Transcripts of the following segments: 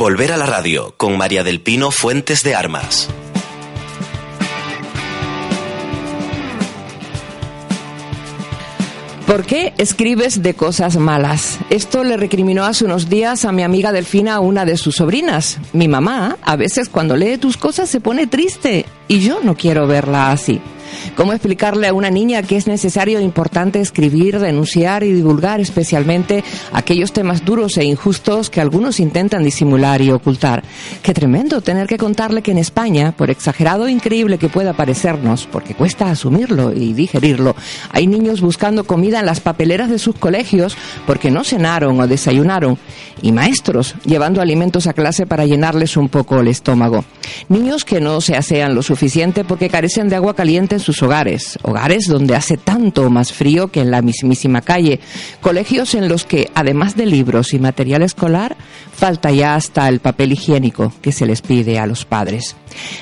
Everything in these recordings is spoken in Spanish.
Volver a la radio con María del Pino Fuentes de Armas. ¿Por qué escribes de cosas malas? Esto le recriminó hace unos días a mi amiga Delfina una de sus sobrinas. Mi mamá, a veces cuando lee tus cosas se pone triste y yo no quiero verla así. ¿Cómo explicarle a una niña que es necesario e importante escribir, denunciar y divulgar especialmente aquellos temas duros e injustos que algunos intentan disimular y ocultar? Qué tremendo tener que contarle que en España, por exagerado e increíble que pueda parecernos, porque cuesta asumirlo y digerirlo, hay niños buscando comida en las papeleras de sus colegios porque no cenaron o desayunaron y maestros llevando alimentos a clase para llenarles un poco el estómago. Niños que no se asean lo suficiente porque carecen de agua caliente en sus hogares, hogares donde hace tanto más frío que en la mismísima calle, colegios en los que, además de libros y material escolar, falta ya hasta el papel higiénico que se les pide a los padres.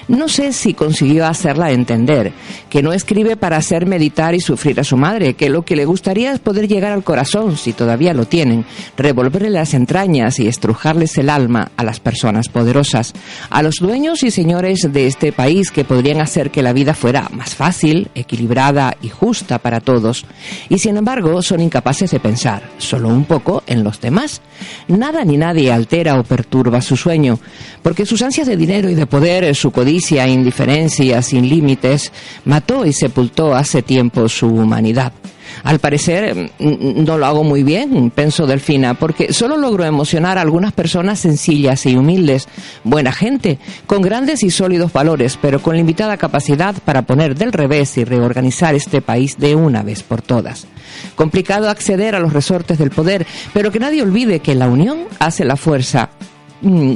No sé si consiguió hacerla entender que no escribe para hacer meditar y sufrir a su madre, que lo que le gustaría es poder llegar al corazón, si todavía lo tienen, revolverle las entrañas y estrujarles el alma a las personas poderosas, a los dueños y señores de este país que podrían hacer que la vida fuera más fácil, equilibrada y justa para todos, y sin embargo son incapaces de pensar, solo un poco, en los demás. Nada ni nadie altera o perturba su sueño, porque sus ansias de dinero y de poder, su codicia e indiferencia sin límites, mató y sepultó hace tiempo su humanidad. Al parecer mm, no lo hago muy bien, pensó Delfina, porque solo logro emocionar a algunas personas sencillas y humildes, buena gente, con grandes y sólidos valores, pero con limitada capacidad para poner del revés y reorganizar este país de una vez por todas. Complicado acceder a los resortes del poder, pero que nadie olvide que la unión hace la fuerza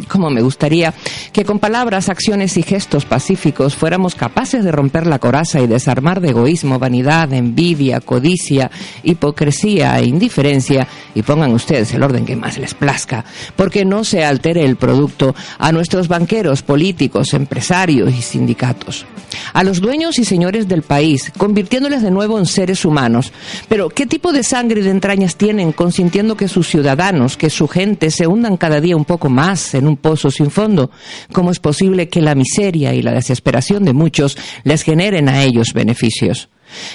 como me gustaría que con palabras, acciones y gestos pacíficos fuéramos capaces de romper la coraza y desarmar de egoísmo, vanidad, envidia, codicia, hipocresía e indiferencia y pongan ustedes el orden que más les plazca, porque no se altere el producto a nuestros banqueros, políticos, empresarios y sindicatos, a los dueños y señores del país, convirtiéndoles de nuevo en seres humanos. Pero, ¿qué tipo de sangre y de entrañas tienen consintiendo que sus ciudadanos, que su gente se hundan cada día un poco en un pozo sin fondo? ¿Cómo es posible que la miseria y la desesperación de muchos les generen a ellos beneficios?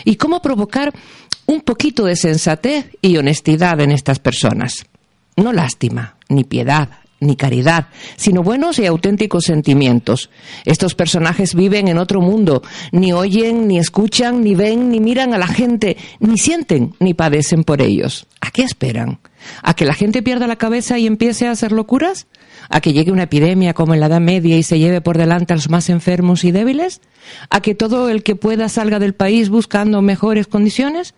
¿Y cómo provocar un poquito de sensatez y honestidad en estas personas? No lástima, ni piedad, ni caridad, sino buenos y auténticos sentimientos. Estos personajes viven en otro mundo, ni oyen, ni escuchan, ni ven, ni miran a la gente, ni sienten, ni padecen por ellos. ¿A qué esperan? ¿A que la gente pierda la cabeza y empiece a hacer locuras? A que llegue una epidemia como en la Edad Media y se lleve por delante a los más enfermos y débiles? ¿A que todo el que pueda salga del país buscando mejores condiciones?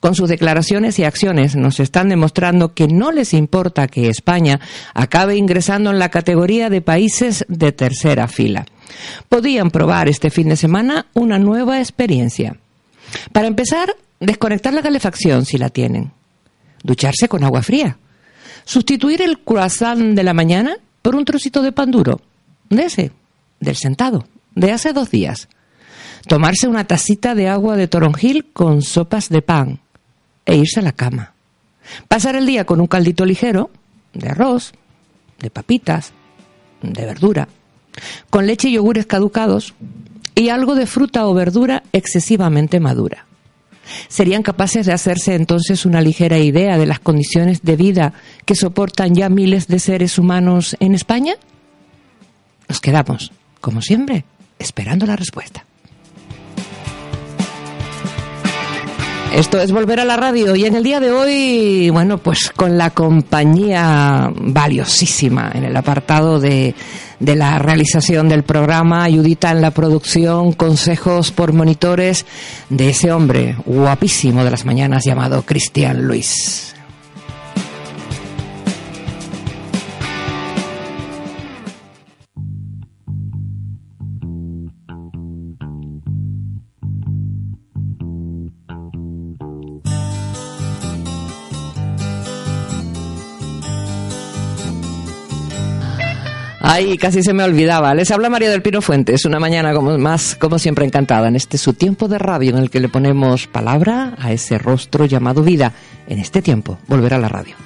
Con sus declaraciones y acciones nos están demostrando que no les importa que España acabe ingresando en la categoría de países de tercera fila. Podían probar este fin de semana una nueva experiencia. Para empezar, desconectar la calefacción si la tienen. Ducharse con agua fría. Sustituir el croissant de la mañana por un trocito de pan duro, de ese, del sentado, de hace dos días. Tomarse una tacita de agua de toronjil con sopas de pan e irse a la cama. Pasar el día con un caldito ligero, de arroz, de papitas, de verdura, con leche y yogures caducados y algo de fruta o verdura excesivamente madura. ¿Serían capaces de hacerse entonces una ligera idea de las condiciones de vida que soportan ya miles de seres humanos en España? Nos quedamos, como siempre, esperando la respuesta. Esto es Volver a la Radio y en el día de hoy, bueno, pues con la compañía valiosísima en el apartado de, de la realización del programa, ayudita en la producción, consejos por monitores de ese hombre guapísimo de las mañanas llamado Cristian Luis. Ay, casi se me olvidaba. Les habla María del Pino Fuentes, una mañana como más, como siempre encantada, en este su tiempo de radio en el que le ponemos palabra a ese rostro llamado vida. En este tiempo, volver a la radio.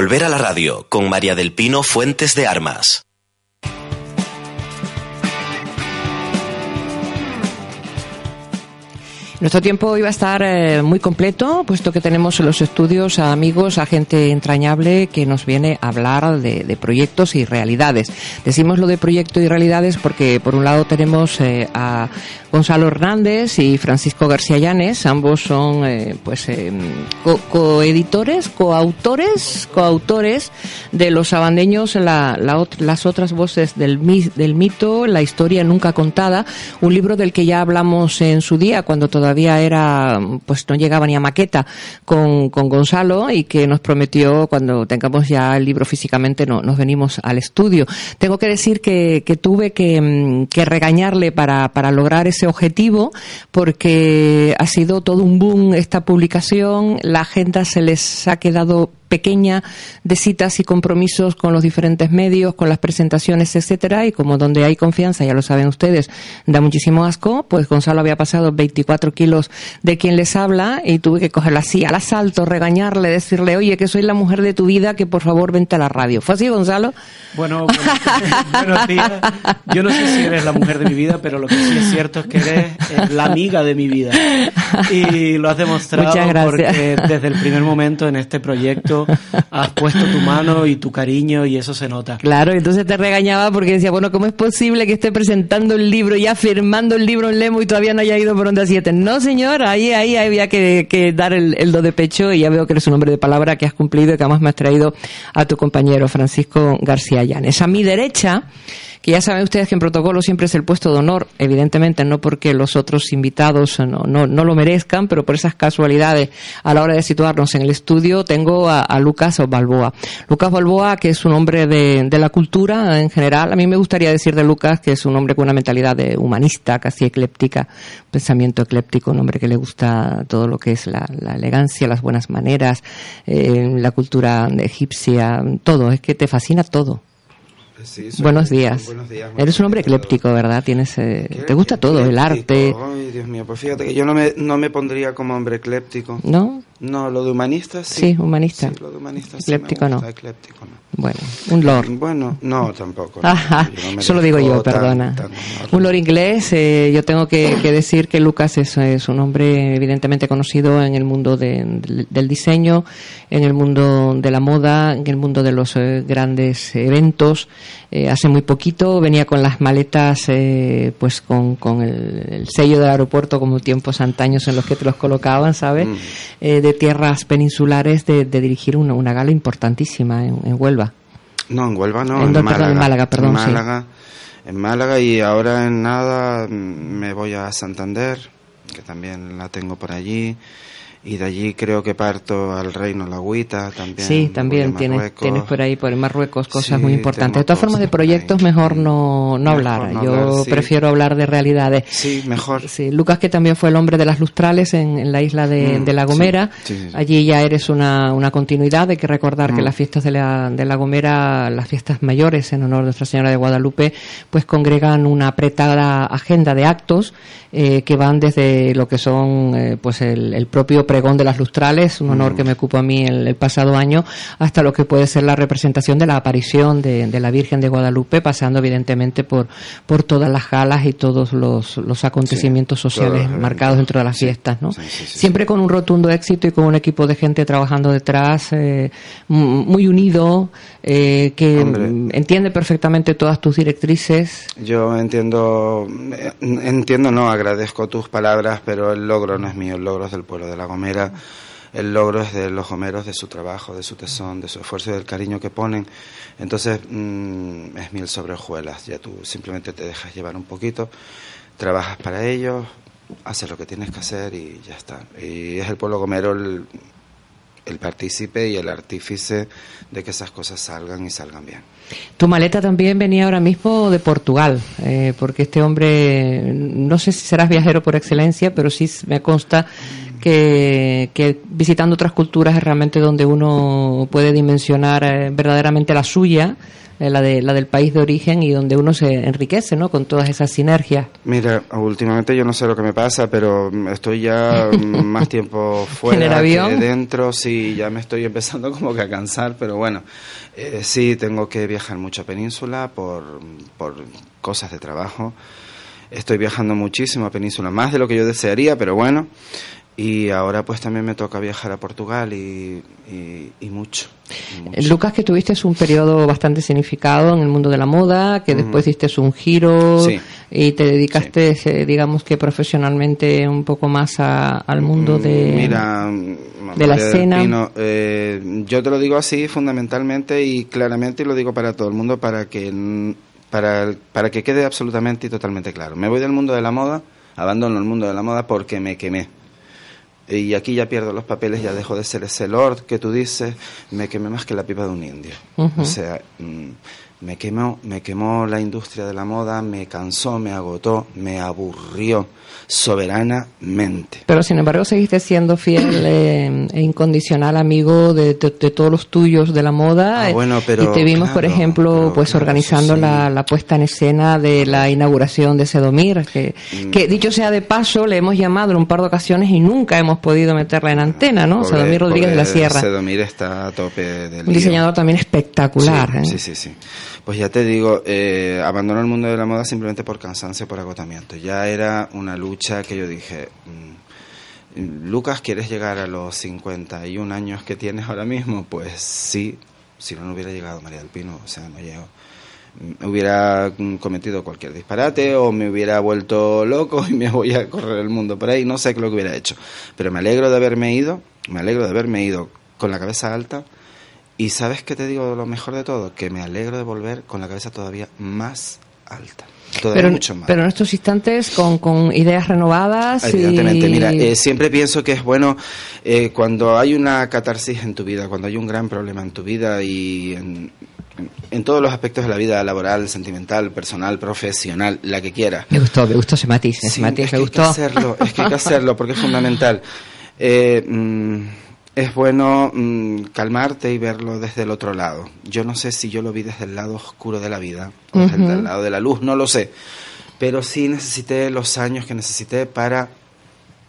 Volver a la radio con María del Pino Fuentes de Armas. Nuestro tiempo iba a estar eh, muy completo, puesto que tenemos en los estudios a amigos, a gente entrañable que nos viene a hablar de, proyectos y realidades. Decimos lo de proyectos y realidades porque, por un lado, tenemos eh, a Gonzalo Hernández y Francisco García Llanes. Ambos son, eh, pues, coeditores, coautores, coautores de Los Abandeños, las otras voces del, del mito, la historia nunca contada, un libro del que ya hablamos en su día, cuando todavía todavía era, pues no llegaba ni a maqueta con, con Gonzalo y que nos prometió cuando tengamos ya el libro físicamente no, nos venimos al estudio. Tengo que decir que, que tuve que, mm, que regañarle para, para lograr ese objetivo porque ha sido todo un boom esta publicación, la agenda se les ha quedado pequeña de citas y compromisos con los diferentes medios, con las presentaciones, etcétera, y como donde hay confianza, ya lo saben ustedes, da muchísimo asco, pues Gonzalo había pasado 24 kilos de quien les habla y tuve que cogerla así al asalto, regañarle, decirle, oye, que soy la mujer de tu vida, que por favor vente a la radio. ¿Fue así, Gonzalo? Bueno, buenos días. Yo no sé si eres la mujer de mi vida, pero lo que sí es cierto es que eres eh, la amiga de mi vida. Y lo has demostrado porque desde el primer momento en este proyecto has puesto tu mano y tu cariño y eso se nota. Claro, entonces te regañaba porque decía, bueno, ¿cómo es posible que esté presentando el libro, ya firmando el libro en Lemo y todavía no haya ido por Onda 7? No, señor, ahí, ahí había que, dar el, el, do de pecho y ya veo que eres un hombre de palabra que has cumplido y que además me has traído a tu compañero Francisco García Llanes. A mi derecha que ya saben ustedes que en protocolo siempre es el puesto de honor, evidentemente no porque los otros invitados no, no, no lo merezcan, pero por esas casualidades a la hora de situarnos en el estudio tengo a, Lucas Balboa. Lucas Balboa, que es un hombre de, de, la cultura en general, a mí me gustaría decir de Lucas que es un hombre con una mentalidad de humanista, casi ecléptica, pensamiento ecléptico, un hombre que le gusta todo lo que es la, la elegancia, las buenas maneras, eh, la cultura egipcia, todo, es que te fascina todo. buenos días. Eres un hombre ecléptico, ¿verdad? Tienes, eh, te gusta todo, el arte. Ay, Dios mío, pues fíjate que yo no me, no me pondría como hombre ecléptico. ¿No? No, lo de humanista sí. Sí, humanista. Sí, lo de humanista ecléptico sí no. Ecléptico no. Bueno, un lord. Bueno, no, tampoco. Ajá, eso lo digo yo, perdona. un lord inglés, eh, yo tengo que, decir que Lucas es, es, un hombre evidentemente conocido en el mundo de, del diseño, en el mundo de la moda, en el mundo de los eh, grandes eventos. Eh, hace muy poquito venía con las maletas, eh, pues con, con el, sello del aeropuerto, como tiempos antaños en los que te los colocaban, ¿sabes? Mm. de tierras peninsulares, de, dirigir una, una, gala importantísima en, Huelva. No, en Huelva no, en, Málaga. en Málaga. perdón, en Málaga, en Málaga y ahora en nada me voy a Santander, que también la tengo por allí y de allí creo que parto al Reino La Agüita también. Sí, también tienes, tienes por ahí, por Marruecos, cosas muy importantes. De todas formas, de proyectos mejor no, no hablar. Yo prefiero hablar de realidades. Sí, mejor. Sí, Lucas, que también fue el hombre de las lustrales en, la isla de, mm, La Gomera. allí ya eres una, una continuidad. Hay que recordar que mm. las fiestas de la, de la Gomera, las fiestas mayores en honor de Nuestra Señora de Guadalupe, pues congregan una apretada agenda de actos eh, que van desde lo que son eh, pues el, el propio pregón de las lustrales, un honor que me ocupo a mí el, pasado año, hasta lo que puede ser la representación de la aparición de, la Virgen de Guadalupe, pasando evidentemente por, por todas las galas y todos los, los acontecimientos sociales marcados dentro de las fiestas, ¿no? Siempre con un rotundo éxito y con un equipo de gente trabajando detrás, eh, muy unido, eh, que entiende perfectamente todas tus directrices. Yo entiendo, entiendo, no, agradezco tus palabras, pero el logro no es mío, el logro es del pueblo de la el logro es de los gomeros, de su trabajo, de su tesón, de su esfuerzo y del cariño que ponen. Entonces mm, es mil sobre hojuelas, ya tú simplemente te dejas llevar un poquito, trabajas para ellos, haces lo que tienes que hacer y ya está. Y es el pueblo gomero el, el partícipe y el artífice de que esas cosas salgan y salgan bien. Tu maleta también venía ahora mismo de Portugal, eh, porque este hombre, no sé si serás viajero por excelencia, pero sí me consta que, visitando otras culturas es realmente donde uno puede dimensionar eh, verdaderamente la suya, eh, la, de, la del país de origen y donde uno se enriquece ¿no? con todas esas sinergias. Mira, últimamente yo no sé lo que me pasa, pero estoy ya más tiempo fuera que dentro, sí, ya me estoy empezando como que a cansar, pero bueno, eh, sí, tengo que viajar mucho a Península por, por cosas de trabajo. Estoy viajando muchísimo a Península, más de lo que yo desearía, pero bueno, y ahora pues también me toca viajar a Portugal y, mucho, Lucas, que tuviste un periodo bastante significado en el mundo de la moda, que después diste un giro y te dedicaste, eh, digamos que profesionalmente un poco más al mundo de, de la escena. Eh, yo te lo digo así fundamentalmente y claramente y lo digo para todo el mundo para que, para, para que quede absolutamente y totalmente claro. Me voy del mundo de la moda, abandono el mundo de la moda porque me quemé y aquí ya pierdo los papeles, ya dejo de ser ese lord que tú dices, me quemé más que la pipa de un indio. O sea, mm, me quemó, me quemó la industria de la moda, me cansó, me agotó, me aburrió soberanamente. Pero sin embargo seguiste siendo fiel eh, e incondicional amigo de, todos los tuyos de la moda. Ah, bueno, pero, y te vimos, por ejemplo, pues organizando la, puesta en escena de la inauguración de Sedomir, que, mm. que dicho sea de paso, le hemos llamado en un par de ocasiones y nunca hemos podido meterla en antena, ¿no? Sedomir Rodríguez de la Sierra. Sedomir está a tope del Un diseñador también espectacular. Sí, ¿eh? sí, sí, Pues ya te digo, eh, abandonó el mundo de la moda simplemente por cansancio, por agotamiento. Ya era una lucha que yo dije, mm, Lucas, ¿quieres llegar a los 51 años que tienes ahora mismo? Pues sí, si no, no hubiera llegado María del Pino, o sea, no llego. Me hubiera cometido cualquier disparate o me hubiera vuelto loco y me voy a correr el mundo por ahí, no sé qué lo que hubiera hecho. Pero me alegro de haberme ido, me alegro de haberme ido con la cabeza alta y sabes qué te digo lo mejor de todo, que me alegro de volver con la cabeza todavía más alta pero, mucho más. pero en estos instantes con, con ideas renovadas. Evidentemente, mira, eh, siempre pienso que es bueno eh, cuando hay una catarsis en tu vida, cuando hay un gran problema en tu vida y en, en todos los aspectos de la vida laboral, sentimental, personal, profesional, la que quiera. Me gustó, me gustó ese matiz, ese matiz, me gustó. Hay que hacerlo, es que hay que hacerlo porque es fundamental. Eh, mm, es bueno mm, calmarte y verlo desde el otro lado. Yo no sé si yo lo vi desde el lado oscuro de la vida o desde el lado de la luz, no lo sé. Pero sí necesité los años que necesité para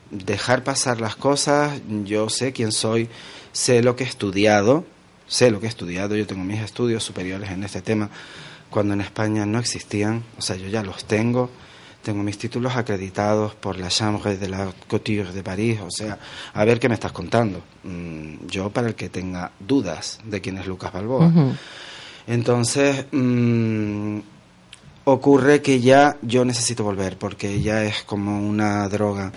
dejar pasar las cosas. Yo sé quién soy, sé lo que he estudiado, sé lo que he estudiado, yo tengo mis estudios superiores en este tema, cuando en España no existían, o sea, yo ya los tengo tengo mis títulos acreditados por la Chambre de la Couture de París, o sea, a ver qué me estás contando. Mm, yo para el que tenga dudas de quién es Lucas Balboa. Entonces, mm, ocurre que ya yo necesito volver, porque ya es como una droga.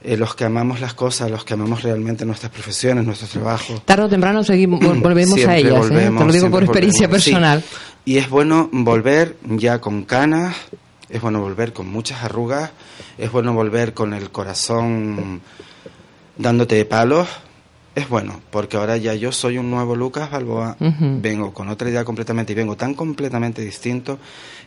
Eh, los que amamos las cosas, los que amamos realmente nuestras profesiones, nuestros trabajos. Tarde o temprano seguimos, volvemos a ellas, ¿eh? te lo digo por experiencia personal. Y es bueno volver ya con canas, es bueno volver con muchas arrugas, es bueno volver con el corazón dándote palos, es bueno, porque ahora ya yo soy un nuevo Lucas Balboa, vengo con otra idea completamente y vengo tan completamente distinto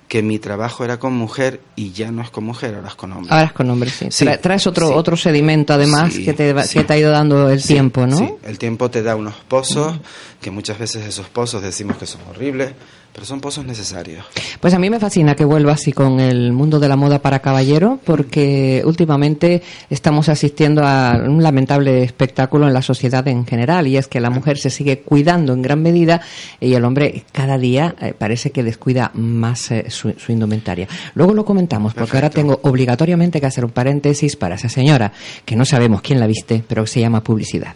que mi trabajo era con mujer y ya no es con mujer, ahora es con hombre. Ahora es con hombre, sí. Traes otro, otro sedimento además que, te, que te ha ido dando el tiempo, ¿no? Sí, el tiempo te da unos pozos, que muchas veces esos pozos decimos que son horribles, pero son pozos necesarios. Pues a mí me fascina que vuelva así con el mundo de la moda para caballero, porque últimamente estamos asistiendo a un lamentable espectáculo en la sociedad en general, y es que la mujer se sigue cuidando en gran medida y el hombre cada día eh, parece que descuida más eh, su, indumentaria. Luego lo comentamos, porque ahora tengo obligatoriamente que hacer un paréntesis para esa señora, que no sabemos quién la viste, pero se llama publicidad.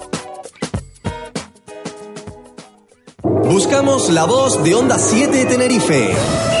Buscamos la voz de Onda 7 Tenerife.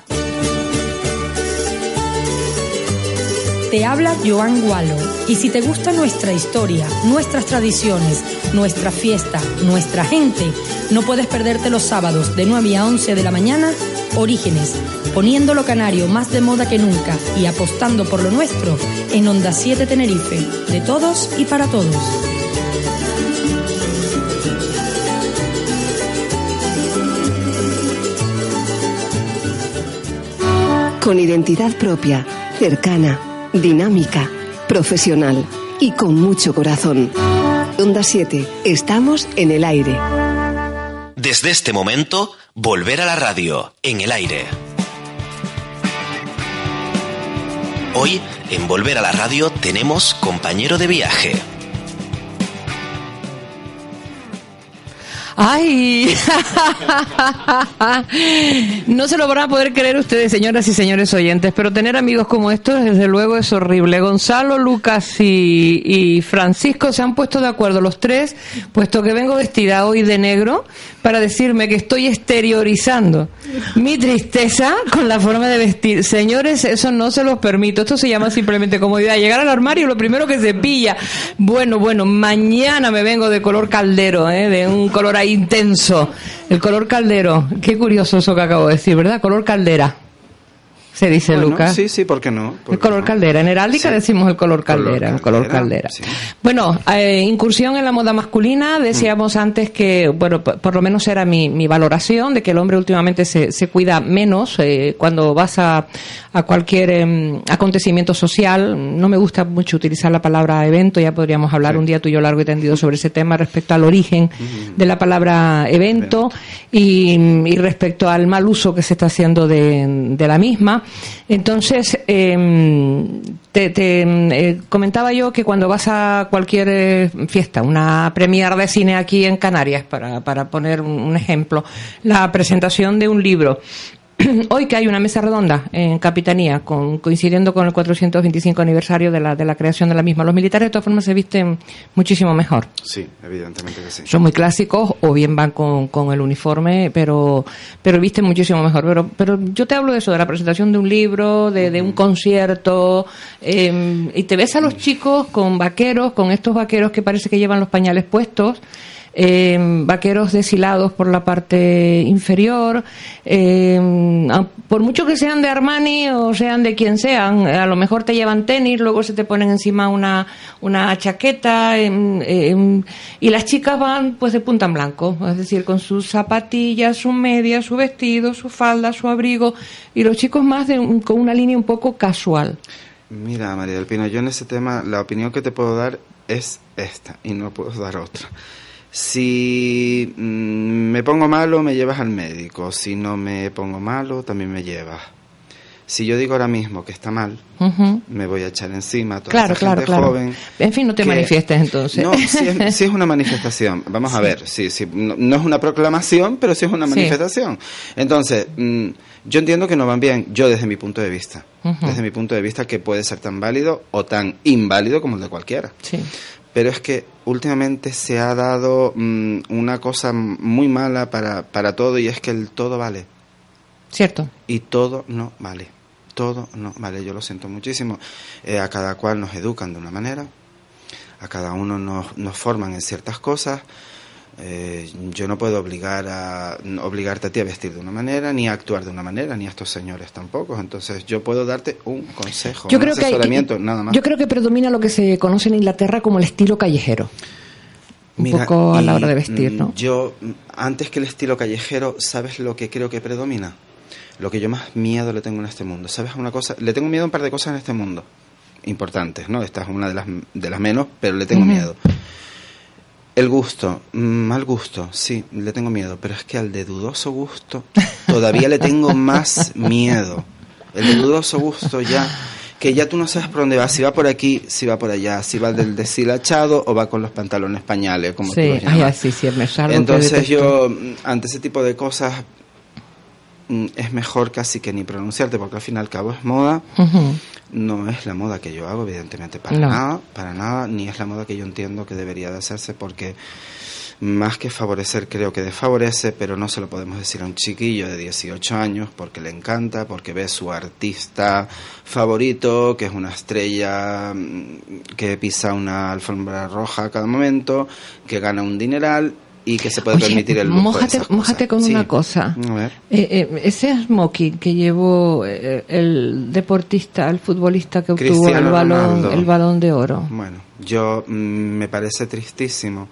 Te habla Joan Gualo. Y si te gusta nuestra historia, nuestras tradiciones, nuestra fiesta, nuestra gente, no puedes perderte los sábados de 9 a 11 de la mañana, Orígenes, poniendo lo canario más de moda que nunca y apostando por lo nuestro en Onda 7 Tenerife, de todos y para todos. Con identidad propia, cercana dinámica, profesional y con mucho corazón. Onda 7, estamos en el aire. Desde este momento, volver a la radio, en el aire. Hoy, en Volver a la Radio, tenemos compañero de viaje. ¡Ay! no se lo van a poder creer ustedes, señoras y señores oyentes, pero tener amigos como estos, desde luego, es horrible. Gonzalo, Lucas y, Francisco se han puesto de acuerdo los tres, puesto que vengo vestida hoy de negro, para decirme que estoy exteriorizando mi tristeza con la forma de vestir. Señores, eso no se los permito. Esto se llama simplemente comodidad. Llegar al armario, lo primero que se pilla. Bueno, bueno, mañana me vengo de color caldero, ¿eh? de un color ahí intenso. El color caldero. Qué curioso eso que acabo de decir, ¿verdad? Color caldera. Se dice Lucas. Sí, sí, ¿por qué no? el color caldera. En heráldica decimos el color caldera, el color caldera. Bueno, eh, incursión en la moda masculina. Decíamos antes que, bueno, por lo menos era mi, mi valoración de que el hombre últimamente se, se cuida menos eh, cuando vas a, a cualquier em, acontecimiento social. No me gusta mucho utilizar la palabra evento, ya podríamos hablar un día tú y yo largo y tendido sobre ese tema respecto al origen de la palabra evento y, y, respecto al mal uso que se está haciendo de, de la misma. Entonces, em, te, eh, comentaba yo que cuando vas a cualquier eh, fiesta, una premier de cine aquí en Canarias, para, para poner un ejemplo, la presentación de un libro, hoy que hay una mesa redonda en Capitanía, con, coincidiendo con el 425 aniversario de la, de la creación de la misma, los militares de todas formas se visten muchísimo mejor. Sí, evidentemente que sí. Son muy clásicos o bien van con, con el uniforme, pero, pero visten muchísimo mejor. Pero, pero yo te hablo de eso, de la presentación de un libro, de, de un concierto, eh, y te ves a los chicos con vaqueros, con estos vaqueros que parece que llevan los pañales puestos eh, vaqueros deshilados por la parte inferior, eh, por mucho que sean de Armani o sean de quien sean, a lo mejor te llevan tenis, luego se te ponen encima una, una chaqueta eh, y las chicas van pues de punta en blanco, es decir, con sus zapatillas, su media, su vestido, su falda, su abrigo y los chicos más de con una línea un poco casual. Mira, María del Pino, yo en ese tema la opinión que te puedo dar es esta y no puedo dar otra. Si mm, me pongo malo, me llevas al médico. Si no me pongo malo, también me llevas. Si yo digo ahora mismo que está mal, me voy a echar encima a toda claro, esa gente claro, joven. En fin, no te manifiestes entonces. No, sí es, una manifestación. Vamos a ver, sí, sí, no, es una proclamación, pero sí es una manifestación. Entonces, mm, yo entiendo que no van bien, yo desde mi punto de vista. Desde mi punto de vista que puede ser tan válido o tan inválido como el de cualquiera. Sí pero es que últimamente se ha dado mm, una cosa muy mala para, para todo y es que el todo vale. Cierto. Y todo no vale. Todo no vale. Yo lo siento muchísimo. Eh, a cada cual nos educan de una manera, a cada uno nos, nos forman en ciertas cosas eh, yo no puedo obligar a obligarte a ti a vestir de una manera, ni a actuar de una manera, ni a estos señores tampoco. Entonces, yo pueo darte un consejo, un asesoramiento, nada más. Yo creo que predomina lo que se conoce en Inglaterra como el estilo callejero. Un poco a la hora de vestir, ¿no? Mm, yo, antes que el estilo callejero, ¿sabes lo que creo que predomina? Lo que yo más miedo le tengo en este mundo. ¿Sabes una cosa? Le tengo miedo a un par de cosas en este mundo importantes, ¿no? Esta es una de las, de las menos, pero le tengo miedo. El gusto, mm, mal gusto, sí, le tengo miedo, pero es que al de dudoso gusto todavía le tengo más miedo. El de dudoso gusto ya, que ya tú no sabes por dónde va, si va por aquí, si va por allá, si va del deshilachado o va con los pantalones pañales, como sí, tú los sí, sí, me Entonces yo, mm, ante ese tipo de cosas, mm, es mejor casi que ni pronunciarte, porque al fin y al cabo es moda. No es la moda que yo hago, evidentemente, para nada, para nada, ni es la moda que yo entiendo que debería de hacerse, porque más que favorecer creo que desfavorece, pero no se lo podemos decir a un chiquillo de 18 años porque le encanta, porque ve su artista favorito, que es una estrella mm, que pisa una alfombra roja a cada momento, que gana un dineral y que se puede permitir el lujo mójate, con una cosa. Eh, eh, ese smoking que llevó eh, el deportista, el futbolista que obtuvo el balón, el balón de oro. Bueno, yo mm, me parece tristísimo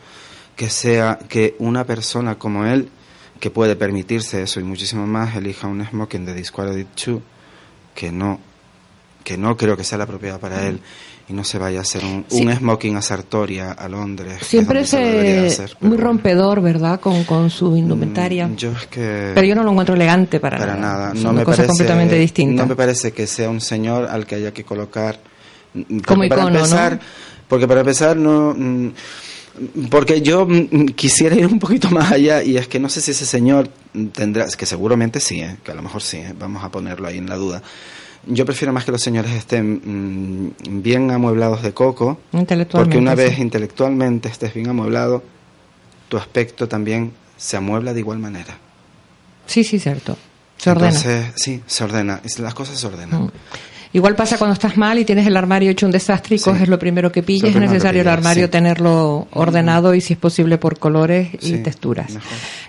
que sea que una persona como él que puede permitirse eso y muchísimo más elija un smoking de Disquality 2 que no que no creo que sea la propiedad para él y no se vaya a hacer un, smoking a Sartoria, a Londres. Siempre es eh, muy rompedor, ¿verdad? Con, con su indumentaria. Mm, yo es que... Pero yo no lo encuentro elegante para, para nada. No me parece, completamente distinta. No me parece que sea un señor al que haya que colocar... Mm, Como icono, para empezar, ¿no? Porque para empezar no... Mm, porque yo quisiera ir un poquito más allá y es que no sé si ese señor tendrá, que seguramente sí, ¿eh? que a lo mejor sí, ¿eh? vamos a ponerlo ahí en la duda yo prefiero más que los señores estén mm, bien amueblados de coco, porque una vez intelectualmente estés bien amueblado, tu aspecto también se amuebla de igual manera. Sí, sí, cierto. Se ordena. Entonces, sí, se ordena. Las cosas se ordenan. Mm. Igual pasa cuando estás mal y tienes el armario hecho un desastre y coges lo primero que pilles. Es necesario el armario tenerlo ordenado y si es posible por colores y texturas.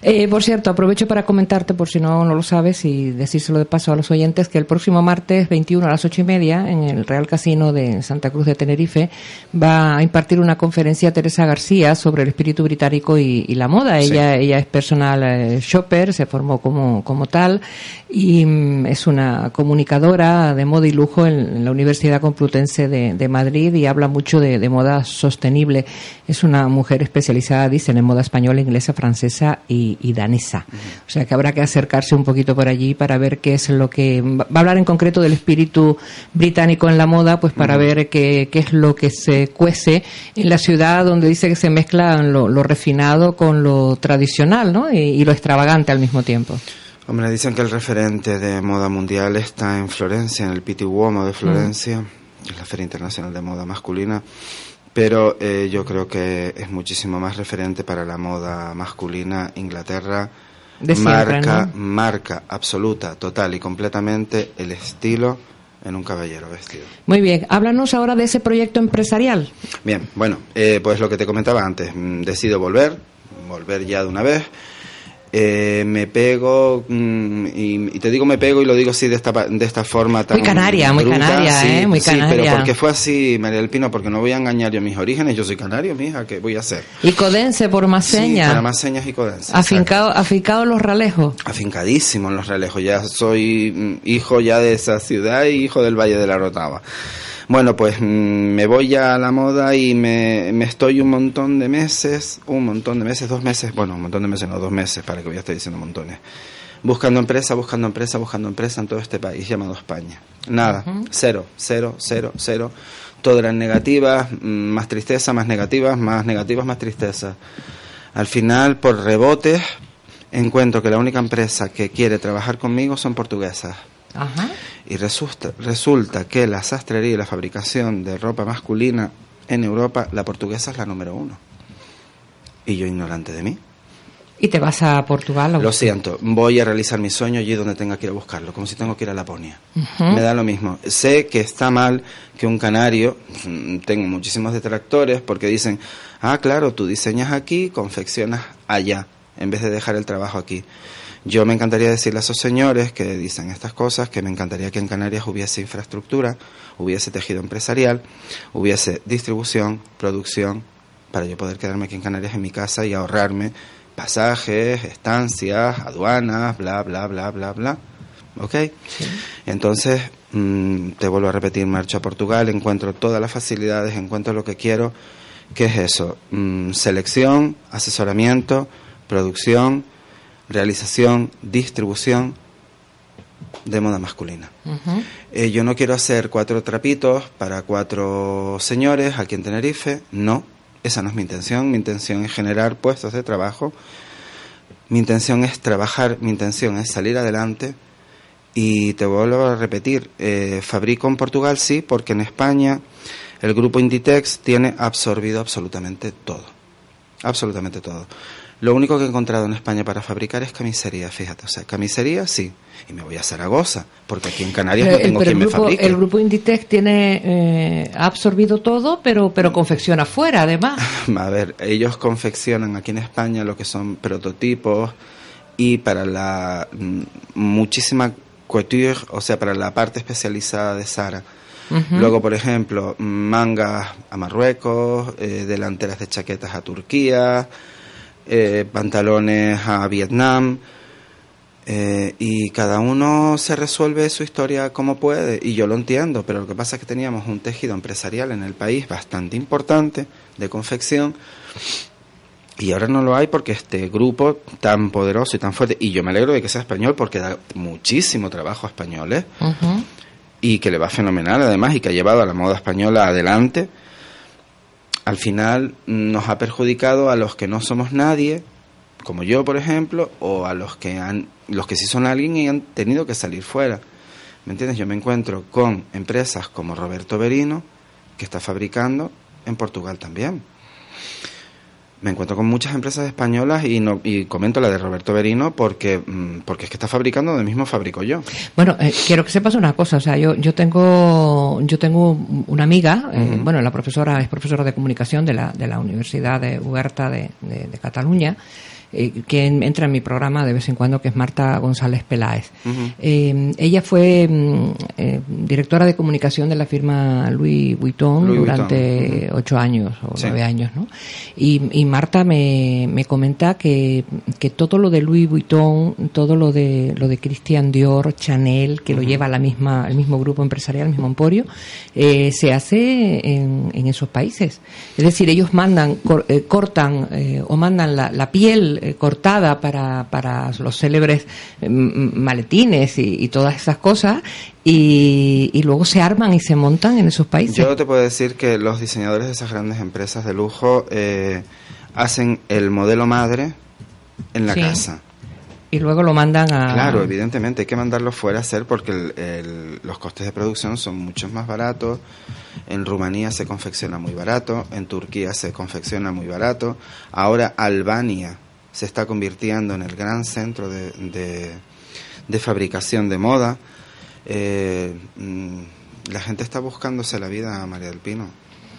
Eh, por cierto, aprovecho para comentarte, por si no, no lo sabes, y decírselo de paso a los oyentes, que el próximo martes 21 a las ocho y media en el Real Casino de Santa Cruz de Tenerife va a impartir una conferencia Teresa García sobre el espíritu británico y, la moda. Ella, ella es personal eh, shopper, se formó como, como tal y mm, es una comunicadora de moda y lujo en, la Universidad Complutense de, Madrid y habla mucho de, moda sostenible. Es una mujer especializada, dicen, en moda española, inglesa, francesa y, danesa. O sea que habrá que acercarse un poquito por allí para ver qué es lo que... Va a hablar en concreto del espíritu británico en la moda, pues para ver qué, qué, es lo que se cuece en la ciudad donde dice que se mezcla lo, refinado con lo tradicional ¿no? y lo extravagante al mismo tiempo. Hombre, dicen que el referente de moda mundial está en Florencia, en el Pitti Uomo de Florencia, que es la Feria Internacional de Moda Masculina, pero eh, yo creo que es muchísimo más referente para la moda masculina Inglaterra. marca, marca absoluta, total y completamente el estilo en un caballero vestido. Muy bien, háblanos ahora de ese proyecto empresarial. Bien, bueno, eh, pues lo que te comentaba antes, mm, decido volver, volver ya de una vez. Eh, me pego mm, y, te digo me pego y lo digo así de esta de esta forma tan muy canaria muy canaria eh muy canaria sí, pero porque fue así María del Pino porque no voy a engañar yo mis orígenes yo soy canario mija qué voy a hacer y codense por más señas. sí, para más señas y codense afincado afincado los ralejos afincadísimo en los ralejos ya soy mm, hijo ya de esa ciudad y hijo del Valle de la Rotava bueno, pues mm, me voy a la moda y me, estoy un montón de meses, un montón de meses, dos meses, bueno, un montón de meses, no, dos meses, para que voy a estar diciendo montones. Buscando empresa, buscando empresa, buscando empresa en todo este país llamado España. Nada, cero, cero, cero, cero. Todo eran negativas, mm, más tristeza, más negativas, más negativas, más tristeza. Al final, por rebotes, encuentro que la única empresa que quiere trabajar conmigo son portuguesas. Ajá. Y resulta, resulta que la sastrería y la fabricación de ropa masculina en Europa, la portuguesa es la número uno. Y yo ignorante de mí. ¿Y te vas a Portugal? Lo siento, voy a realizar mi sueño allí donde tenga que ir a buscarlo, como si tengo que ir a Laponia. Me da lo mismo. Sé que está mal que un canario, mm, tengo muchísimos detractores porque dicen, ah, claro, tú diseñas aquí, confeccionas allá, en vez de dejar el trabajo aquí. Yo me encantaría decirle a esos señores que dicen estas cosas que me encantaría que en Canarias hubiese infraestructura, hubiese tejido empresarial, hubiese distribución, producción, para yo poder quedarme aquí en Canarias en mi casa y ahorrarme pasajes, estancias, aduanas, bla, bla, bla, bla, bla. ¿Ok? Entonces, mm, te vuelvo a repetir, marcho a Portugal, encuentro todas las facilidades, encuentro lo que quiero. ¿Qué es eso? Mm, selección, asesoramiento, producción, realización, distribución de moda masculina. Eh, yo no quiero hacer cuatro trapitos para cuatro señores aquí en Tenerife, no, esa no es mi intención, mi intención es generar puestos de trabajo, mi intención es trabajar, mi intención es salir adelante. Y te vuelvo a repetir, eh, fabrico en Portugal sí, porque en España el grupo Inditex tiene absorbido absolutamente todo, absolutamente todo. Lo único que he encontrado en España para fabricar es camisería, fíjate. O sea, camisería sí. Y me voy a Zaragoza, porque aquí en Canarias no tengo quien me fabrique. El grupo Inditex tiene, eh, ha absorbido todo, pero, pero confecciona fuera, además. a ver, ellos confeccionan aquí en España lo que son prototipos y para la mm, muchísima couture, o sea, para la parte especializada de Zara. Luego, por ejemplo, mangas a Marruecos, eh, delanteras de chaquetas a Turquía, eh, pantalones a Vietnam, eh, y cada uno se resuelve su historia como puede, y yo lo entiendo, pero lo que pasa es que teníamos un tejido empresarial en el país bastante importante de confección, y ahora no lo hay porque este grupo tan poderoso y tan fuerte, y yo me alegro de que sea español porque da muchísimo trabajo a españoles, y que le va fenomenal además, y que ha llevado a la moda española adelante, al final nos ha perjudicado a los que no somos nadie, como yo, por ejemplo, o a los que han, los que sí son alguien y han tenido que salir fuera. ¿Me entiendes? Yo me encuentro con empresas como Roberto Berino, que está fabricando en Portugal también. Me encuentro con muchas empresas españolas y, no, y comento la de Roberto Berino porque, mm, porque es que está fabricando donde mismo fabrico yo. Bueno, eh, quiero que sepas una cosa, o sea, yo, yo tengo yo tengo una amiga, eh, bueno, la profesora es profesora de comunicación de la, de la Universidad de Huerta de, de Cataluña, eh, que entra en mi programa de vez en cuando, que es Marta González Peláez. eh, ella fue mm, eh, directora de comunicación de la firma Louis Vuitton Louis durante Vuitton. ocho años o Sí. nueve años, ¿no? Y, y Marta me, me comenta que, que todo lo de Louis Vuitton, todo lo de lo de Christian Dior, Chanel, que lo lleva la misma el mismo grupo empresarial, el mismo emporio, eh, se hace en, en esos países. Es decir, ellos mandan cor- eh, cortan o mandan la, la piel eh, cortada para, para los célebres eh, maletines y, y todas esas cosas y, y luego se arman y se montan en esos países. Yo te puedo decir que los diseñadores de esas grandes empresas de lujo eh, hacen el modelo madre en la Sí. casa. y luego lo mandan a Claro, evidentemente hay que mandarlo fuera a hacer porque el- el- los costes de producción son mucho más baratos. En Rumanía se confecciona muy barato, en Turquía se confecciona muy barato. Ahora Albania se está convirtiendo en el gran centro de, de- de fabricación de moda. Eh, mm, la gente está buscándose la vida, María del Pino.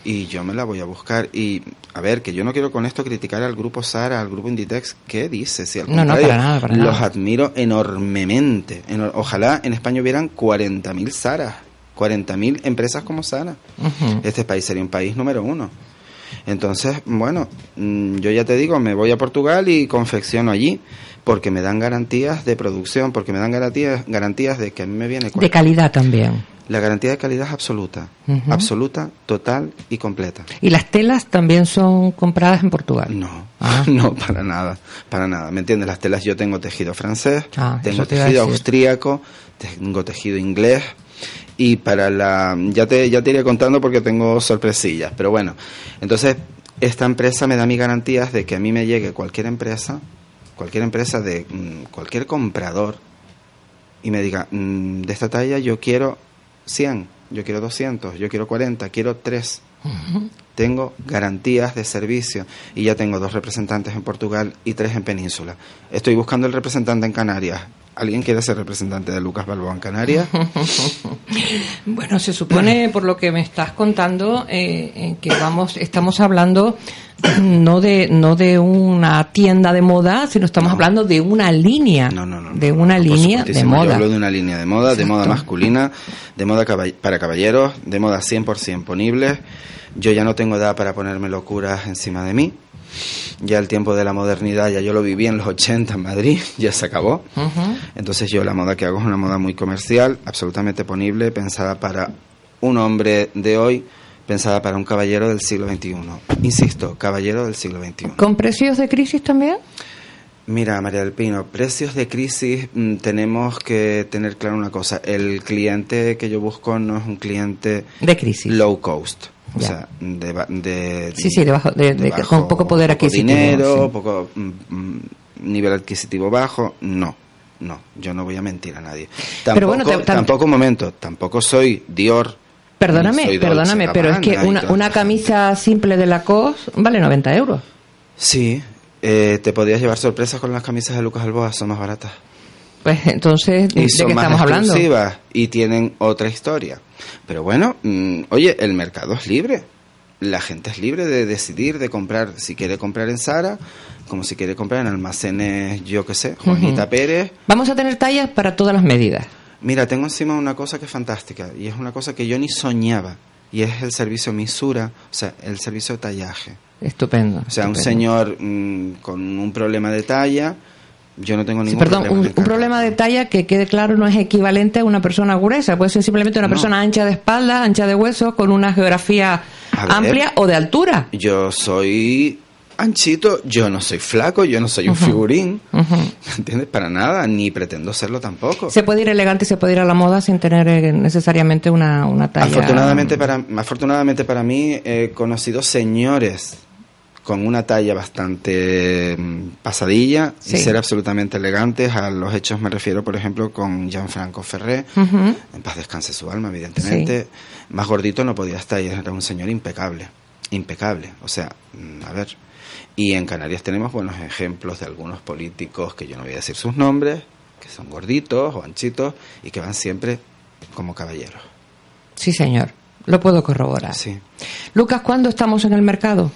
Y yo me la voy a buscar. Y a ver, que yo no quiero con esto criticar al grupo Sara, al grupo Inditex. ¿Qué dice? Si al No, no, para nada, para los nada. admiro enormemente. Eno- Ojalá en España hubieran 40.000 Saras, 40.000 empresas como Sara. Este país sería un país número uno. Entonces, bueno, mm, yo ya te digo, me voy a Portugal y confecciono allí porque me dan garantías de producción, porque me dan garantías, garantías de que a mí me viene de calidad también. la garantía de calidad es absoluta, absoluta, total y completa. Y las telas también son compradas en Portugal. No, Ah. no, para nada, para nada. ¿Me entiendes? Las telas yo tengo tejido francés, Ah, tengo te tejido austríaco, tengo tejido inglés y para la... Ya te, ya te iré contando porque tengo sorpresillas, pero bueno. Entonces, esta empresa me da mis garantías de que a mí me llegue cualquier empresa, cualquier empresa de mm, cualquier comprador y me diga, mm, de esta talla yo quiero 100, yo quiero 200, yo quiero 40, quiero 3 tengo garantías de servicio y ya tengo dos representantes en Portugal y tres en Península. Estoy buscando el representante en Canarias. ¿Alguien quiere ser representante de Lucas Balboa en Canarias? Bueno, se supone, por lo que me estás contando, eh, eh, que vamos, estamos hablando no de no de una tienda de moda, sino estamos No. hablando de una línea, No, no, no. de una línea de. Yo moda. hablo de una línea de moda, de moda masculina, de moda caball- para caballeros, de moda 100% ponibles. Yo ya no tengo edad para ponerme locuras encima de mí. Ya el tiempo de la modernidad, ya yo lo viví en los 80 en Madrid, ya se acabó. Entonces yo la moda que hago es una moda muy comercial, absolutamente ponible, pensada para un hombre de hoy, pensada para un caballero del siglo XXI. Insisto, caballero del siglo XXI. ¿Con precios de crisis también? Mira, María del Pino, precios de crisis, mm, tenemos que tener claro una cosa. El cliente que yo busco no es un cliente De crisis. low cost. O Ya. sea, de, de- Sí, sí, de bajo- de- de- con poco poder poco adquisitivo, dinero, sí. poco mm, mm, nivel adquisitivo bajo. No, no, yo no voy a mentir a nadie. Tampoco, Pero bueno, te- tam- tampoco, un momento, tampoco soy Dior. Perdóname, soy perdóname, pero es que una, una camisa simple de Lacoste vale 90 euros. Sí, eh, te podías llevar sorpresas con las camisas de Lucas Alboa, son más baratas. Pues entonces, ¿de y qué son más estamos hablando? y tienen otra historia. Pero bueno, mm, oye, el mercado es libre. La gente es libre de decidir, de comprar, si quiere comprar en Sara, como si quiere comprar en almacenes, yo qué sé, Juanita Pérez. Vamos a tener tallas para todas las medidas. Mira, tengo encima una cosa que es fantástica y es una cosa que yo ni soñaba y es el servicio misura, o sea, el servicio de tallaje. Estupendo. O sea, un señor mm, con un problema de talla, yo no tengo Sí, ningún perdón, problema. un, problema de talla que quede claro no es equivalente a una persona gruesa, puede ser simplemente una No. persona ancha de espalda, ancha de huesos, con una geografía ver. amplia o de altura. Yo soy anchito, yo no soy flaco, yo no soy un figurín. ¿me entiendes? Para nada, ni pretendo serlo tampoco. Se puede ir elegante y se puede ir a la moda sin tener eh, necesariamente una, una talla. Afortunadamente para, afortunadamente para mí he conocido señores con una talla bastante mm, pasadilla Sí. y ser absolutamente elegantes. A los hechos me refiero, por ejemplo, con Gianfranco Ferré. En paz descanse su alma, evidentemente. Más gordito no podía estar y era un señor impecable. impecable. O sea, mm, a ver. Y en Canarias tenemos buenos ejemplos de algunos políticos, que yo no voy a decir sus nombres, que son gorditos o anchitos y que van siempre como caballeros. Sí, señor. Lo puedo corroborar. Sí. Lucas, ¿cuándo estamos en el mercado?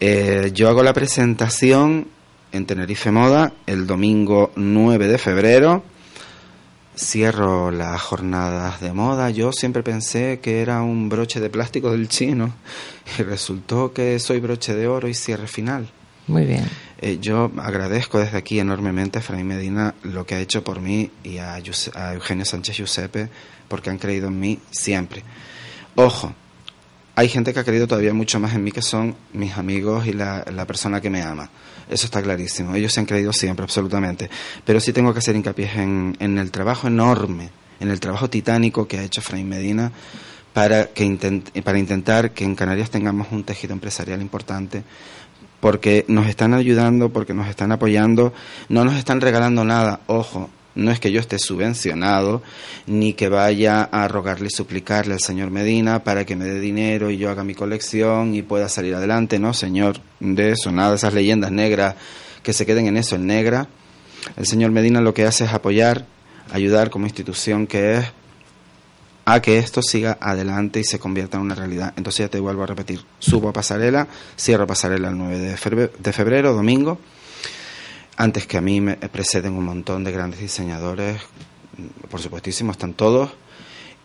Eh, yo hago la presentación en Tenerife Moda el domingo 9 de febrero. Cierro las jornadas de moda. Yo siempre pensé que era un broche de plástico del chino y resultó que soy broche de oro y cierre final. Muy bien. Eh, yo agradezco desde aquí enormemente a Fray Medina lo que ha hecho por mí y a, a Eugenio Sánchez Giuseppe porque han creído en mí siempre. Ojo, hay gente que ha creído todavía mucho más en mí que son mis amigos y la, persona que me ama. Eso está clarísimo. Ellos se han creído siempre, absolutamente. Pero sí tengo que hacer hincapié en, el trabajo enorme, en el trabajo titánico que ha hecho Fray Medina para, que para intentar que en Canarias tengamos un tejido empresarial importante, porque nos están ayudando, porque nos están apoyando, no nos están regalando nada, ojo, no es que yo esté subvencionado, ni que vaya a rogarle y suplicarle al señor Medina para que me dé dinero y yo haga mi colección y pueda salir adelante. No, señor, de eso, nada de esas leyendas negras que se queden en eso, en negra. El señor Medina lo que hace es apoyar, ayudar como institución que es a que esto siga adelante y se convierta en una realidad. Entonces ya te vuelvo a repetir, subo a pasarela, cierro pasarela el 9 de febrero domingo antes que a mí me preceden un montón de grandes diseñadores, por supuestísimo, están todos.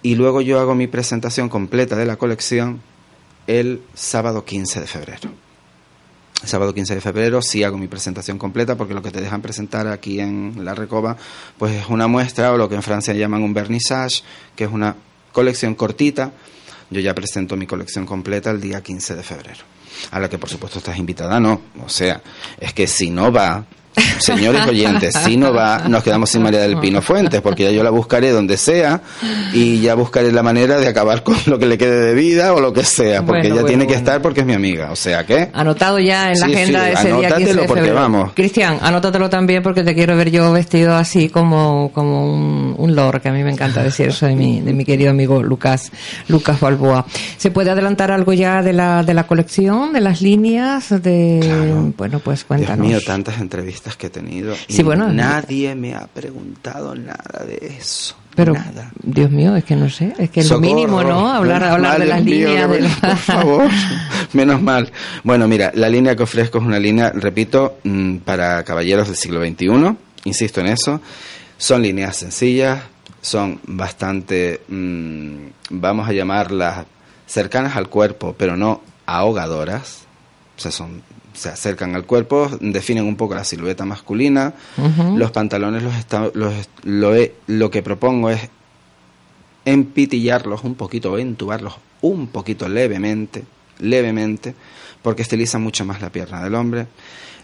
Y luego yo hago mi presentación completa de la colección el sábado 15 de febrero. El sábado 15 de febrero sí hago mi presentación completa porque lo que te dejan presentar aquí en La Recoba pues es una muestra o lo que en Francia llaman un vernissage, que es una colección cortita. Yo ya presento mi colección completa el día 15 de febrero, a la que por supuesto estás invitada, no. O sea, es que si no va, señores oyentes, si no va, nos quedamos sin María del Pino Fuentes, porque ya yo la buscaré donde sea y ya buscaré la manera de acabar con lo que le quede de vida o lo que sea, porque ella tiene que estar porque es mi amiga, o sea que... Anotado ya en la agenda ese día 15 de porque vamos. Cristian, anótatelo también porque te quiero ver yo vestido así como, como un, un lord, que a mí me encanta decir eso de mi, de mi querido amigo Lucas, Lucas Balboa. ¿Se puede adelantar algo ya de la, de la colección, de las líneas? de Bueno, pues cuéntanos. Dios mío, tantas entrevistas que he tenido. y bueno, nadie me ha preguntado nada de eso. Pero, nada. Dios mío, es que no sé, es que es lo mínimo, ¿no? Hablar, hablar de las líneas. De Por favor, menos mal. Bueno, mira, la línea que ofrezco es una línea, repito, mm, para caballeros del siglo XXI, insisto en eso. Son líneas sencillas, son bastante, mmm, vamos a llamarlas cercanas al cuerpo, pero no ahogadoras. O sea, son se acercan al cuerpo, definen un poco la silueta masculina. Los pantalones los, los lo, lo, que propongo es empitillarlos un poquito entubarlos un poquito levemente, levemente, porque estiliza mucho más la pierna del hombre.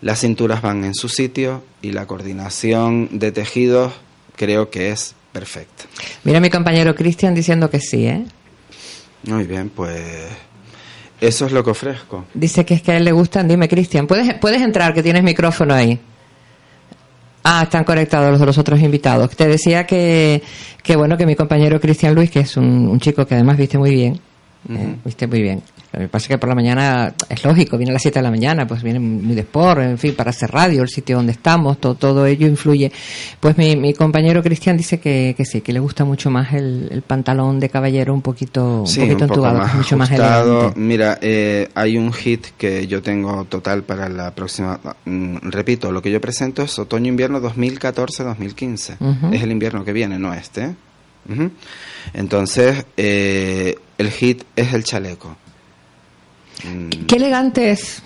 Las cinturas van en su sitio y la coordinación de tejidos creo que es perfecta. Mira mi compañero Cristian diciendo que sí, ¿eh? Muy bien, pues eso es lo que ofrezco. Dice que es que a él le gustan. Dime, Cristian, ¿puedes, puedes entrar, que tienes micrófono ahí. Ah, están conectados los de los otros invitados. Te decía que, que bueno, que mi compañero Cristian Luis, que es un, un chico que además viste muy bien, eh, viste muy bien, lo que pasa es que por la mañana es lógico, viene a las 7 de la mañana, pues viene muy de sport, en fin, para hacer radio, el sitio donde estamos, todo, todo ello influye. Pues mi, mi compañero Cristian dice que, que, sí, que le gusta mucho más el, el pantalón de caballero un poquito, un poquito entubado, más mucho más elegante. Mira, eh, hay un hit que yo tengo total para la próxima, mm, repito, lo que yo presento es otoño-invierno 2014-2015. Es el invierno que viene, no este. Entonces, eh, el hit es el chaleco. Mm. Qué elegante es.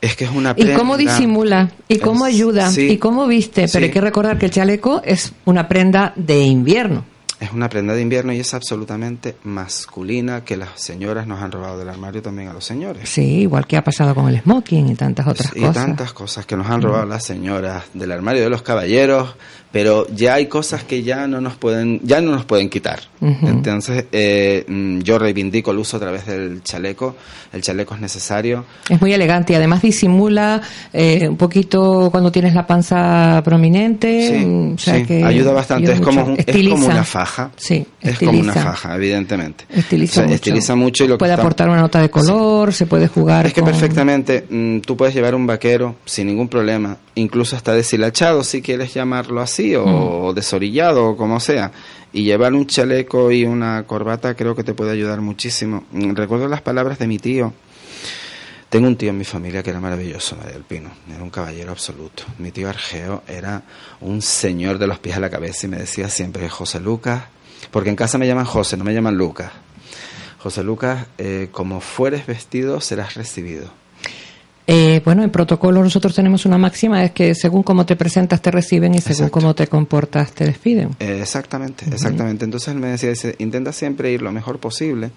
Es que es una prenda. ¿Y cómo disimula? ¿Y cómo ayuda? ¿Y cómo viste? Pero hay que recordar que el chaleco es una prenda de invierno. Es una prenda de invierno y es absolutamente masculina que las señoras nos han robado del armario también a los señores. Sí, igual que ha pasado con el smoking y tantas otras cosas. Y tantas cosas que nos han robado las señoras del armario de los caballeros pero ya hay cosas que ya no nos pueden ya no nos pueden quitar entonces eh, mm, yo reivindico el uso a través del chaleco el chaleco es necesario es muy elegante y además disimula eh, un poquito cuando tienes la panza prominente sí, mm, que ayuda bastante es como, es como una faja. Sí, es como una faja, evidentemente. Estiliza, mucho. estiliza mucho. y lo puede aportar una nota de color, se puede jugar. Es que perfectamente mm, tú puedes llevar un vaquero sin ningún problema, incluso hasta deshilachado si quieres llamarlo así, o, mm. desorillado, o como sea. Y llevar un chaleco y una corbata creo que te puede ayudar muchísimo. Mm, recuerdo las palabras de mi tío tengo un tío en mi familia que era maravilloso, María del Pino, era un caballero absoluto. Mi tío Argeo era un señor de los pies a la cabeza y me decía siempre, José Lucas, porque en casa me llaman José, no me llaman Lucas. José Lucas, eh, como fueres vestido, serás recibido. Eh, bueno, en protocolo nosotros tenemos una máxima, es que según cómo te presentas te reciben y según cómo te comportas te despiden. Eh, exactamente, exactamente. Entonces él me decía, dice, intenta siempre ir lo mejor posible,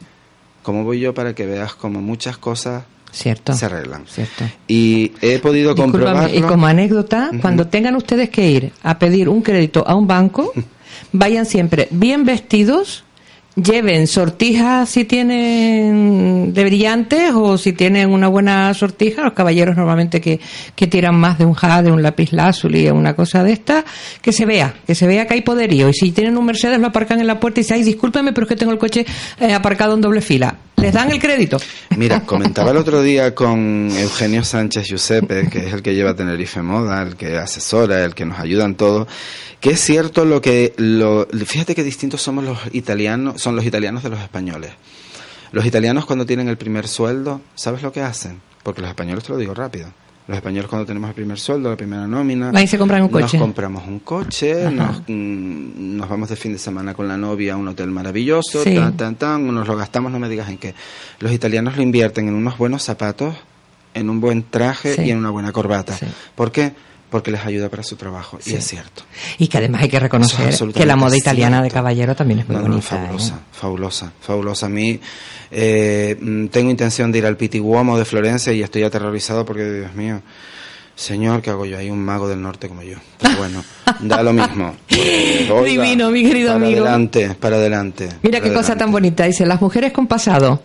como voy yo para que veas como muchas cosas Cierto. se arreglan. Cierto. Y he podido comprobarlo. Y como anécdota, cuando tengan ustedes que ir a pedir un crédito a un banco, vayan siempre bien vestidos lleven sortijas si tienen de brillantes o si tienen una buena sortija, los caballeros normalmente que, que tiran más de un jade, un lápiz lazuli o una cosa de esta, que se vea, que se vea que hay poderío. Y si tienen un Mercedes lo aparcan en la puerta y dicen, ay, discúlpeme, pero es que tengo el coche eh, aparcado en doble fila. ¿Les dan el crédito? Mira, comentaba el otro día con Eugenio Sánchez Giuseppe, que es el que lleva Tenerife Moda, el que asesora, el que nos ayuda en todo, que es cierto lo que... Lo, fíjate que distintos somos los italianos, son los italianos de los españoles. Los italianos cuando tienen el primer sueldo, ¿sabes lo que hacen? Porque los españoles te lo digo rápido. Los españoles cuando tenemos el primer sueldo, la primera nómina, Ahí se compran un coche. Nos compramos un coche, mm, nos, vamos de fin de semana con la novia a un hotel maravilloso, tan, tan, tan, nos lo gastamos, no me digas en qué. Los italianos lo invierten en unos buenos zapatos, en un buen traje y en una buena corbata. ¿Por qué? Porque les ayuda para su trabajo. Y es cierto. Y que además hay que reconocer que la moda italiana de caballero también es muy bonita. fabulosa, ¿eh? fabulosa, fabulosa. A mí eh, mm, tengo intención de ir al Pitiguomo de Florencia y estoy aterrorizado porque, Dios mío, Señor, ¿qué hago yo? Hay un mago del norte como yo. Pero bueno, da lo mismo. Divino, mi querido amigo. Para adelante, para adelante. Mira qué cosa tan bonita. Dice, las mujeres con pasado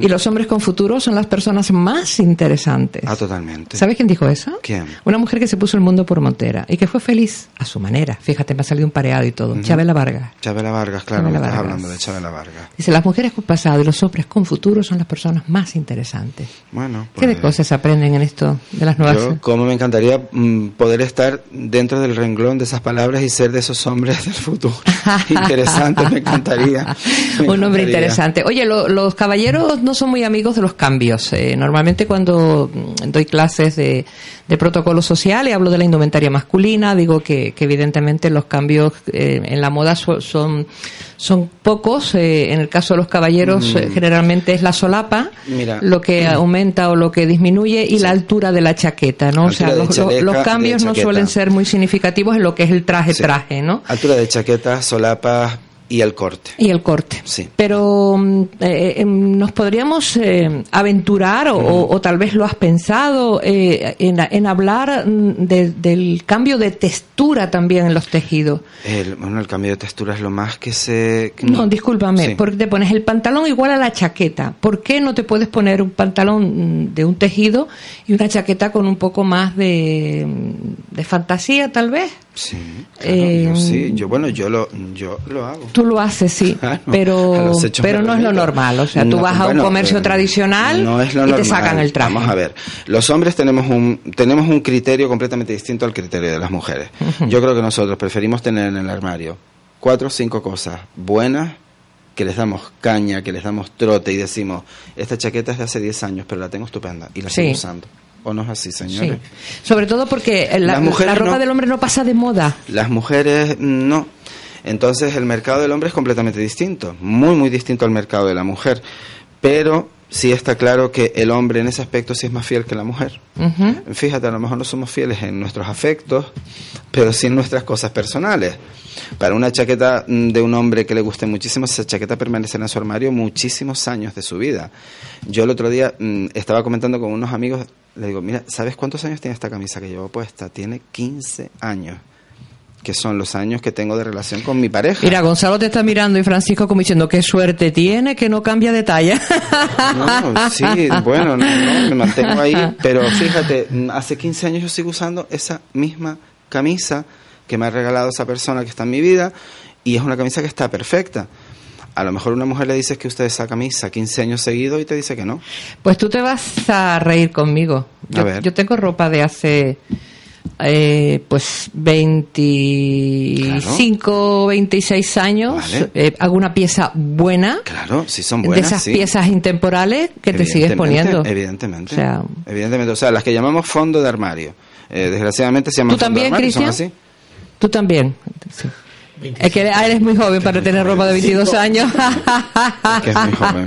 y los hombres con futuro son las personas más interesantes. Ah, totalmente. ¿Sabes quién dijo eso? ¿Quién? Una mujer que se puso el mundo por montera y que fue feliz a su manera. Fíjate, me ha salido un pareado y todo. Chabela Vargas. Chabela Vargas, claro, estás hablando de Chabela Vargas. Dice, las mujeres con pasado y los hombres con futuro son las personas más interesantes. Bueno, ¿Qué de pues, cosas aprenden en esto de las nuevas? Yo, como me encantaría mm, poder estar dentro del renglón de esas palabras y ser de esos hombres del futuro. Interesante, me encantaría. un hombre interesante. Oye, los caballeros no son muy amigos de los cambios. Eh, normalmente cuando mm, doy clases de, de protocolo social y hablo de la indumentaria masculina, digo que, evidentemente los cambios eh, en la moda son, son pocos. Eh, en el caso de los caballeros mm. generalmente es la solapa lo que aumenta o lo que disminuye y la altura de la chaqueta, ¿no? O sea, los, los, cambios no suelen ser muy significativos en lo que es el traje-traje, ¿no? Altura de chaqueta, solapa, y el corte. Y el corte. Sí. Pero mm, eh, em, nos podríamos eh, aventurar, o, tal vez lo has pensado, eh, en, hablar mm, del cambio de textura también en los tejidos. El, bueno, el cambio de textura es lo más que se... No, discúlpame, porque te pones el pantalón igual a la chaqueta. ¿Por qué no te puedes poner un pantalón mm, de un tejido y una chaqueta con un poco más de, de fantasía, tal vez? Sí, yo, sí, yo bueno, yo lo, yo lo hago lo haces, sí, pero, pero no es lo normal. O sea, tú vas a un comercio eh, tradicional y te sacan el traje. Vamos a ver, los hombres tenemos un, tenemos un criterio completamente distinto al criterio de las mujeres. Yo creo que nosotros preferimos tener en el armario cuatro o cinco cosas buenas que les damos caña, que les damos trote y decimos, esta chaqueta es de hace 10 años, pero la tengo estupenda y la sigo usando. ¿O no es así, señores? Sobre todo porque la, la ropa del hombre no pasa de moda. Las mujeres no. Entonces el mercado del hombre es completamente distinto, muy, muy distinto al mercado de la mujer. Pero sí está claro que el hombre en ese aspecto sí es más fiel que la mujer. Fíjate, a lo mejor no somos fieles en nuestros afectos, pero sí en nuestras cosas personales. Para una chaqueta mm, de un hombre que le guste muchísimo, esa chaqueta permanecerá en su armario muchísimos años de su vida. Yo el otro día mm, estaba comentando con unos amigos, le digo, mira, ¿sabes cuántos años tiene esta camisa que llevo puesta? Tiene 15 años que son los años que tengo de relación con mi pareja. Mira, Gonzalo te está mirando y Francisco como diciendo, qué suerte tiene que no cambia de talla. No, sí, bueno, no, me mantengo ahí, pero fíjate, hace 15 años yo sigo usando esa misma camisa que me ha regalado esa persona que está en mi vida y es una camisa que está perfecta. A lo mejor una mujer le dices que usted esa camisa 15 años seguidos y te dice que no. Pues tú te vas a reír conmigo. Yo, yo tengo ropa de hace eh, pues 25, 26 años, eh, hago una pieza buena. Claro, si son buenas. De esas piezas intemporales que te sigues poniendo. Evidentemente. O sea, evidentemente. O sea, las que llamamos fondo de armario. Eh, desgraciadamente se llaman ¿Tú también, Cristian? Tú también. Sí. Es que eres muy joven para tener ropa de 22 años. que es muy joven.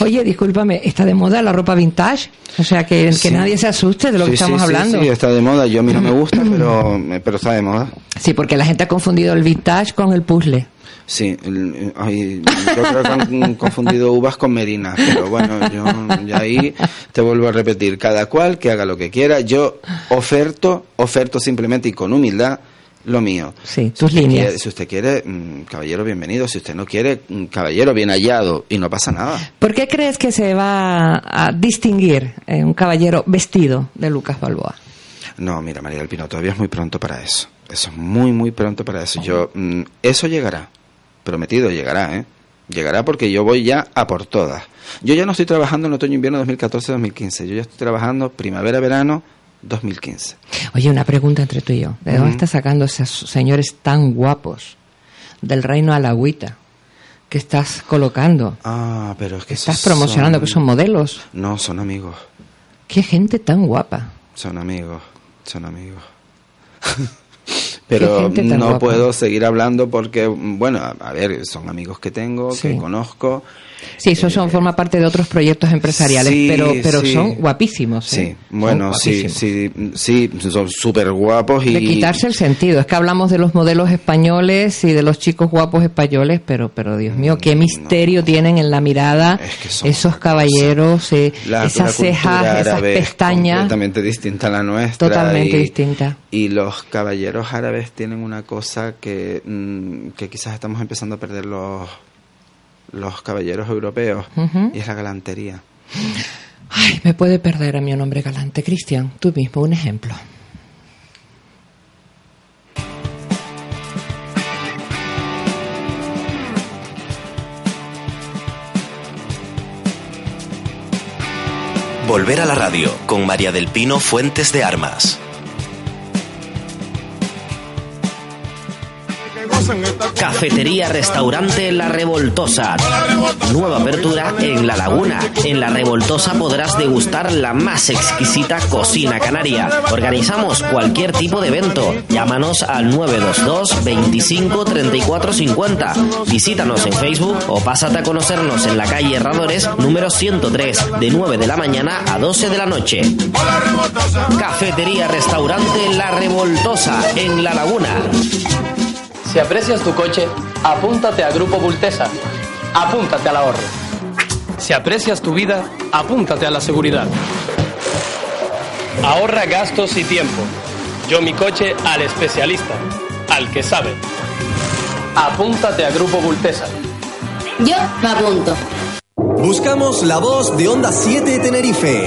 Oye, discúlpame, ¿está de moda la ropa vintage? O sea, que, nadie se asuste de lo que estamos hablando. Sí, está de moda. Yo a mí no me gusta, pero, pero está de moda. Sí, porque la gente ha confundido el vintage con el puzzle. Sí, yo creo que han confundido uvas con merinas, pero bueno, yo ahí te vuelvo a repetir, cada cual que haga lo que quiera, yo oferto, oferto simplemente y con humildad lo mío. Sí, tus líneas. si usted quiere, mm, caballero, bienvenido. Si usted no quiere, mm, caballero, bien hallado. Y no pasa nada. ¿Por qué crees que se va a distinguir eh, un caballero vestido de Lucas Balboa? No, mira, María del Pino, todavía es muy pronto para eso. Eso es muy, muy pronto para eso. Yo, mm, eso llegará. Prometido, llegará, ¿eh? Llegará porque yo voy ya a por todas. Yo ya no estoy trabajando en otoño-invierno 2014-2015. Yo ya estoy trabajando primavera-verano 2015. Oye, una pregunta entre tú y yo. ¿De dónde estás sacando esos señores tan guapos del reino Alagüita? que estás colocando? Ah, pero es que estás promocionando que son modelos. No, son amigos. Qué gente tan guapa. Son amigos, son amigos. pero no puedo seguir hablando porque, bueno, a, ver, son amigos que tengo, que conozco Sí, eso son, forma parte de otros proyectos empresariales, pero, pero son guapísimos. ¿eh? Sí, bueno, sí, sí, sí, son súper guapos y... De quitarse el sentido, es que hablamos de los modelos españoles y de los chicos guapos españoles, pero, pero Dios mío, qué misterio tienen en la mirada esos caballeros, eh, esas cejas, esas pestañas. Completamente distinta a la nuestra. Totalmente distinta. Y los caballeros árabes tienen una cosa que, mm, que quizás estamos empezando a perder los los caballeros europeos y es la galantería. Ay, me puede perder a mí un hombre galante. Cristian, tú mismo, un ejemplo. Volver a la radio con María del Pino Fuentes de Armas. Cafetería Restaurante La Revoltosa. Nueva apertura en La Laguna. En La Revoltosa podrás degustar la más exquisita cocina canaria. Organizamos cualquier tipo de evento. Llámanos al 922 25 34 50. Visítanos en Facebook o pásate a conocernos en la calle Herradores número 103 de 9 de la mañana a 12 de la noche. Cafetería Restaurante La Revoltosa en La Laguna. Si aprecias tu coche, apúntate a Grupo Bultesa. Apúntate al ahorro. Si aprecias tu vida, apúntate a la seguridad. Ahorra gastos y tiempo. Yo mi coche al especialista, al que sabe. Apúntate a Grupo Bultesa. Yo me apunto. Buscamos la voz de Onda 7 Tenerife.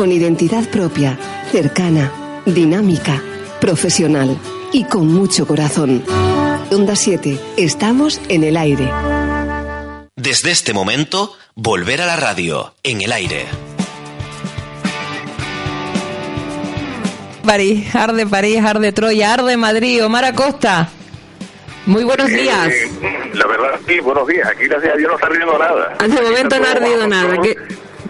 con identidad propia, cercana, dinámica, profesional y con mucho corazón. Onda 7, estamos en el aire. Desde este momento, volver a la radio, en el aire. París, arde París, arde Troya, arde Madrid, Omar Acosta. Muy buenos eh, días. la verdad, sí, buenos días. Aquí, gracias a Dios, no está ardiendo nada. Hace momento no ha ardido nada.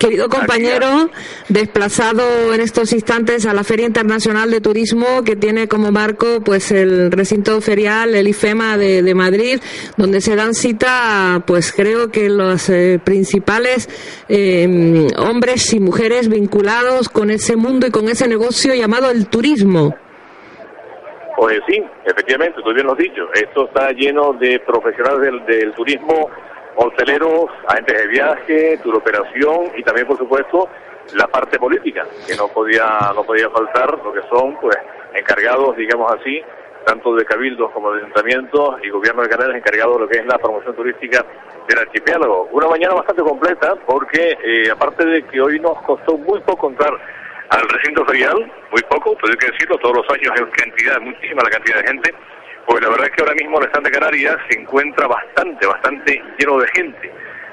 Querido compañero, desplazado en estos instantes a la Feria Internacional de Turismo que tiene como marco pues el recinto ferial, el IFEMA de, Madrid, donde se dan cita pues creo que los eh, principales em, hombres y mujeres vinculados con ese mundo y con ese negocio llamado el turismo. Pues sí, efectivamente, tú bien lo has dicho. Esto está lleno de profesionales del, del turismo, hoteleros, agentes de viaje, turoperación y también, por supuesto, la parte política, que no podía, no podía faltar, lo que son, pues, encargados, digamos así, tanto de cabildos como de ayuntamientos y gobierno de Canarias encargados de lo que es la promoción turística del archipiélago. Una mañana bastante completa porque, eh, aparte de que hoy nos costó muy poco entrar al recinto ferial, muy poco, tengo que decirlo, todos los años hay cantidad, muchísima la cantidad de gente, pues la verdad es que ahora mismo el stand de Canarias se encuentra bastante, bastante lleno de gente.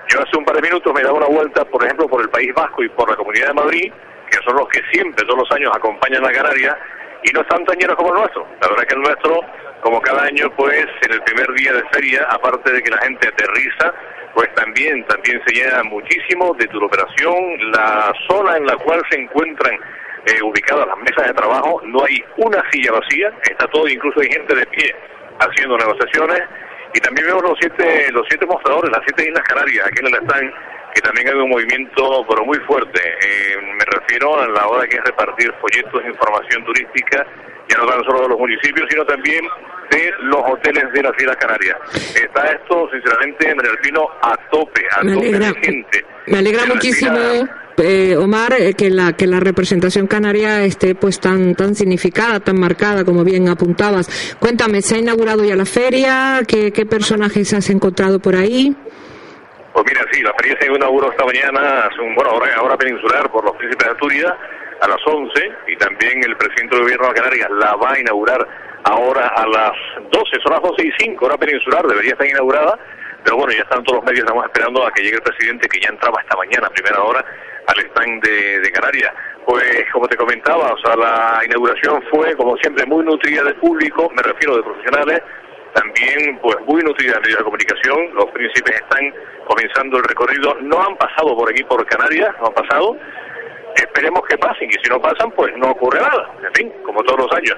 Yo hace un par de minutos me he dado una vuelta, por ejemplo, por el País Vasco y por la Comunidad de Madrid, que son los que siempre, todos los años, acompañan a Canarias, y no están tan llenos como el nuestro. La verdad es que el nuestro, como cada año, pues en el primer día de feria, aparte de que la gente aterriza, pues también, también se llena muchísimo de tu operación, la zona en la cual se encuentran eh, ubicadas las mesas de trabajo, no hay una silla vacía, está todo, incluso hay gente de pie haciendo negociaciones, y también vemos los siete, los siete mostradores, las siete Islas Canarias, aquí en el stand, que también hay un movimiento, pero muy fuerte. Eh, me refiero a la hora que es repartir folletos de información turística, ya no tan solo de los municipios, sino también de los hoteles de las Islas Canarias. Está esto, sinceramente, María Alpino, a tope, a me tope alegra, de gente. Me alegra muchísimo. Eh, Omar, eh, que la que la representación canaria esté pues tan tan significada, tan marcada, como bien apuntabas. Cuéntame, ¿se ha inaugurado ya la feria? ¿Qué, qué personajes has encontrado por ahí? Pues mira, sí, la feria se inauguró esta mañana, un, bueno, ahora, ahora peninsular por los príncipes de Asturias a las 11 y también el presidente del gobierno de Canarias la va a inaugurar ahora a las 12, son las 12 y 5, hora peninsular, debería estar inaugurada, pero bueno, ya están todos los medios, estamos esperando a que llegue el presidente que ya entraba esta mañana, a primera hora, al stand de, Canarias. Pues como te comentaba, o sea, la inauguración fue como siempre muy nutrida de público, me refiero de profesionales, también pues muy nutrida de de comunicación, los príncipes están comenzando el recorrido, no han pasado por aquí por Canarias, no han pasado, esperemos que pasen, y si no pasan, pues no ocurre nada, en fin, como todos los años.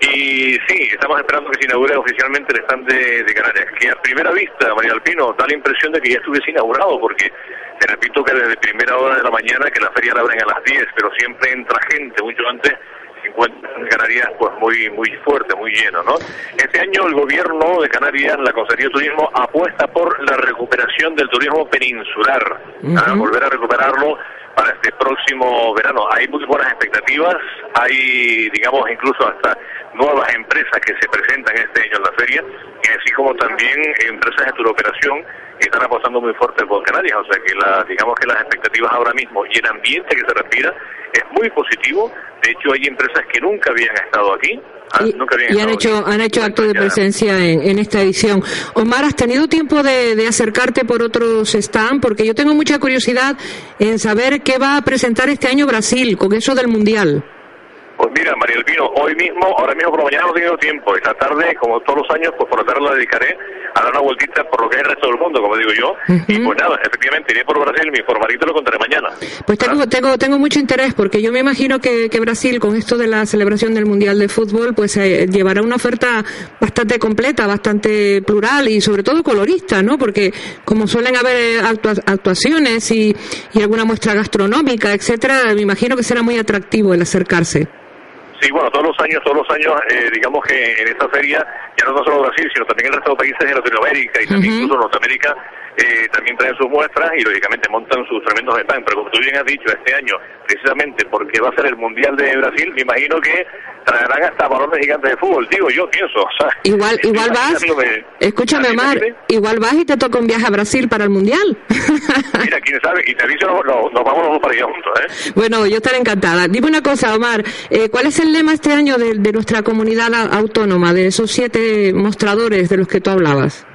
Y sí, estamos esperando que se inaugure oficialmente el stand de, Canarias, que a primera vista, María Alpino, da la impresión de que ya estuviese inaugurado, porque te repito que desde primera hora de la mañana, que la feria la abren a las 10, pero siempre entra gente mucho antes, se encuentra en Canarias pues muy muy fuerte, muy lleno, ¿no? Este año el gobierno de Canarias, la Consejería de Turismo, apuesta por la recuperación del turismo peninsular, ¿ah? volver a recuperarlo para este próximo verano. Hay muy buenas expectativas, hay, digamos, incluso hasta nuevas empresas que se presentan este año en la feria, y así como también empresas de turoperación que están apostando muy fuerte por Canarias. O sea que, la, digamos que las expectativas ahora mismo y el ambiente que se respira es muy positivo. De hecho, hay empresas que nunca habían estado aquí. ¿ah? Y, nunca habían y han hecho han hecho acto de presencia en, en esta edición. Omar, ¿has tenido tiempo de, de acercarte por otros stands? Porque yo tengo mucha curiosidad en saber qué va a presentar este año Brasil con eso del Mundial. Pues mira, María Elvino, hoy mismo, ahora mismo por la mañana no he tenido tiempo. Esta tarde, como todos los años, pues por la tarde la dedicaré a dar una vueltita por lo que es el resto del mundo, como digo yo. Y pues nada, efectivamente, iré por Brasil, me informaré y te lo contaré mañana. Pues tengo, tengo, tengo mucho interés porque yo me imagino que, que Brasil, con esto de la celebración del Mundial de Fútbol, pues eh, llevará una oferta bastante completa, bastante plural y sobre todo colorista, ¿no? Porque como suelen haber eh, actua- actuaciones y, y alguna muestra gastronómica, etcétera, me imagino que será muy atractivo el acercarse. Sí, bueno, todos los años, todos los años, eh, digamos que en esta feria, ya no solo Brasil, sino también el resto de países de Latinoamérica y también incluso Norteamérica, eh, también traen sus muestras y lógicamente montan sus tremendos stands. Pero como tú bien has dicho, este año, precisamente porque va a ser el Mundial de Brasil, me imagino que traerán hasta balones gigantes de fútbol, digo yo, pienso. O sea, Igual, igual vas, escúchame Omar, igual vas y te toca un viaje a Brasil para el Mundial. Mira, quién sabe, y te aviso, nos, vamos los dos para allá juntos, ¿eh? Bueno, yo estaré encantada. Dime una cosa, Omar, eh, ¿cuál es el lema este año de, de nuestra comunidad autónoma, de esos siete mostradores de los que tú hablabas?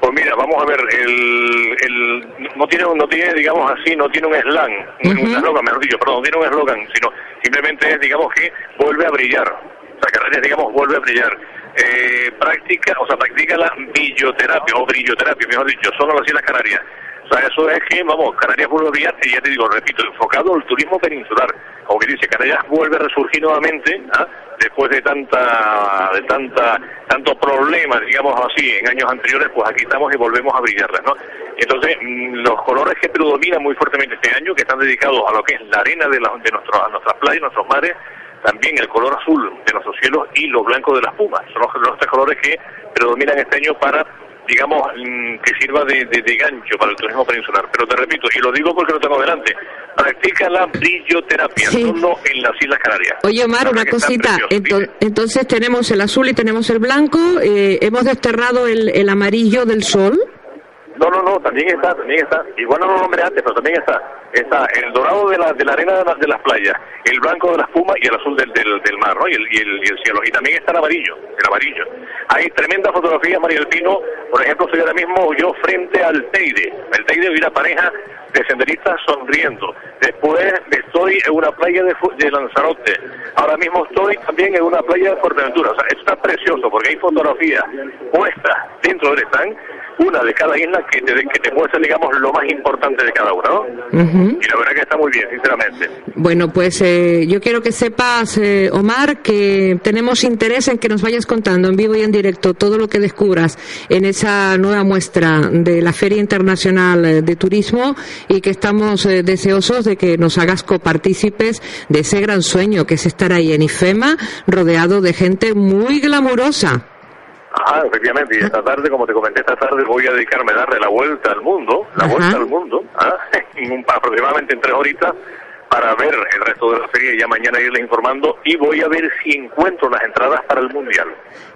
Pues mira, vamos a ver, el, el, no tiene, no tiene, digamos así, no tiene un slang, un eslogan, mejor dicho, perdón, no tiene un eslogan, sino simplemente es, digamos que vuelve a brillar. O sea, Canarias, digamos, vuelve a brillar. Eh, práctica, o sea, practica la billoterapia, o brilloterapia, mejor dicho, solo las Islas Canarias. O sea, eso es que, vamos, Canarias vuelve a brillar, y ya te digo, repito, enfocado al turismo peninsular. Como que dice, Canarias vuelve a resurgir nuevamente, ¿ah? Después de tanta, de tanta, tanto problema, digamos así, en años anteriores, pues aquí estamos y volvemos a brillarlas, ¿no? Entonces, mm, los colores que predominan muy fuertemente este año, que están dedicados a lo que es la arena de, la, de nuestro, a nuestras playas, nuestros mares, también el color azul de nuestros cielos y lo blanco de las pumas. Son los, los tres colores que predominan este año para digamos, mm, que sirva de, de, gancho para el turismo peninsular. Pero te repito, y lo digo porque lo tengo delante, practica la brilloterapia, solo en las Islas Canarias. Oye, Omar, una cosita, entonces, tenemos el azul y tenemos el blanco, eh, hemos desterrado el, el amarillo del sol. No, no, no, también está, también está. Igual no lo nombré antes, pero también está. Está el dorado de la, de la arena de, las playas, el blanco de la espuma y el azul del, del, mar, ¿no? Y el, y el, cielo. Y también está el amarillo, el amarillo. Hay tremenda fotografía, María del Pino. Por ejemplo, estoy ahora mismo yo frente al Teide. El Teide y una pareja de senderistas sonriendo. Después estoy en una playa de, de, Lanzarote. Ahora mismo estoy también en una playa de Fuerteventura. O sea, esto está precioso porque hay fotografías puestas dentro del stand una de cada isla que te, que te muestra, digamos, lo más importante de cada una, ¿no? Y la verdad que está muy bien, sinceramente. Bueno, pues eh, yo quiero que sepas, eh, Omar, que tenemos interés en que nos vayas contando en vivo y en directo todo lo que descubras en esa nueva muestra de la Feria Internacional eh, de Turismo y que estamos deseosos de que nos hagas copartícipes de ese gran sueño que es estar ahí en IFEMA rodeado de gente muy glamurosa. Ajá, efectivamente, y esta tarde, como te comenté, esta tarde voy a dedicarme a darle la vuelta al mundo, la vuelta al mundo, ¿ah? en aproximadamente en tres horitas, para ver el resto de la feria y ya mañana irles informando y voy a ver si encuentro las entradas para el Mundial.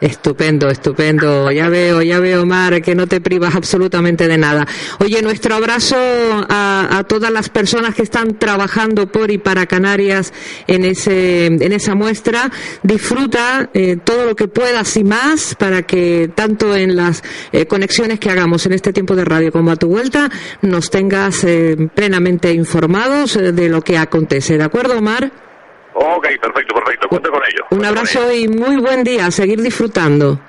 Estupendo, estupendo. Ya veo, ya veo, Mar, que no te privas absolutamente de nada. Oye, nuestro abrazo a, todas las personas que están trabajando por y para Canarias en, ese, en esa muestra. Disfruta eh, todo lo que puedas y más para que tanto en las eh, conexiones que hagamos en este tiempo de radio como a tu vuelta nos tengas eh, plenamente informados de lo que acontece. ¿De acuerdo, Omar? Ok, perfecto, perfecto. Cuento con ello. Un abrazo y muy buen día. seguir disfrutando.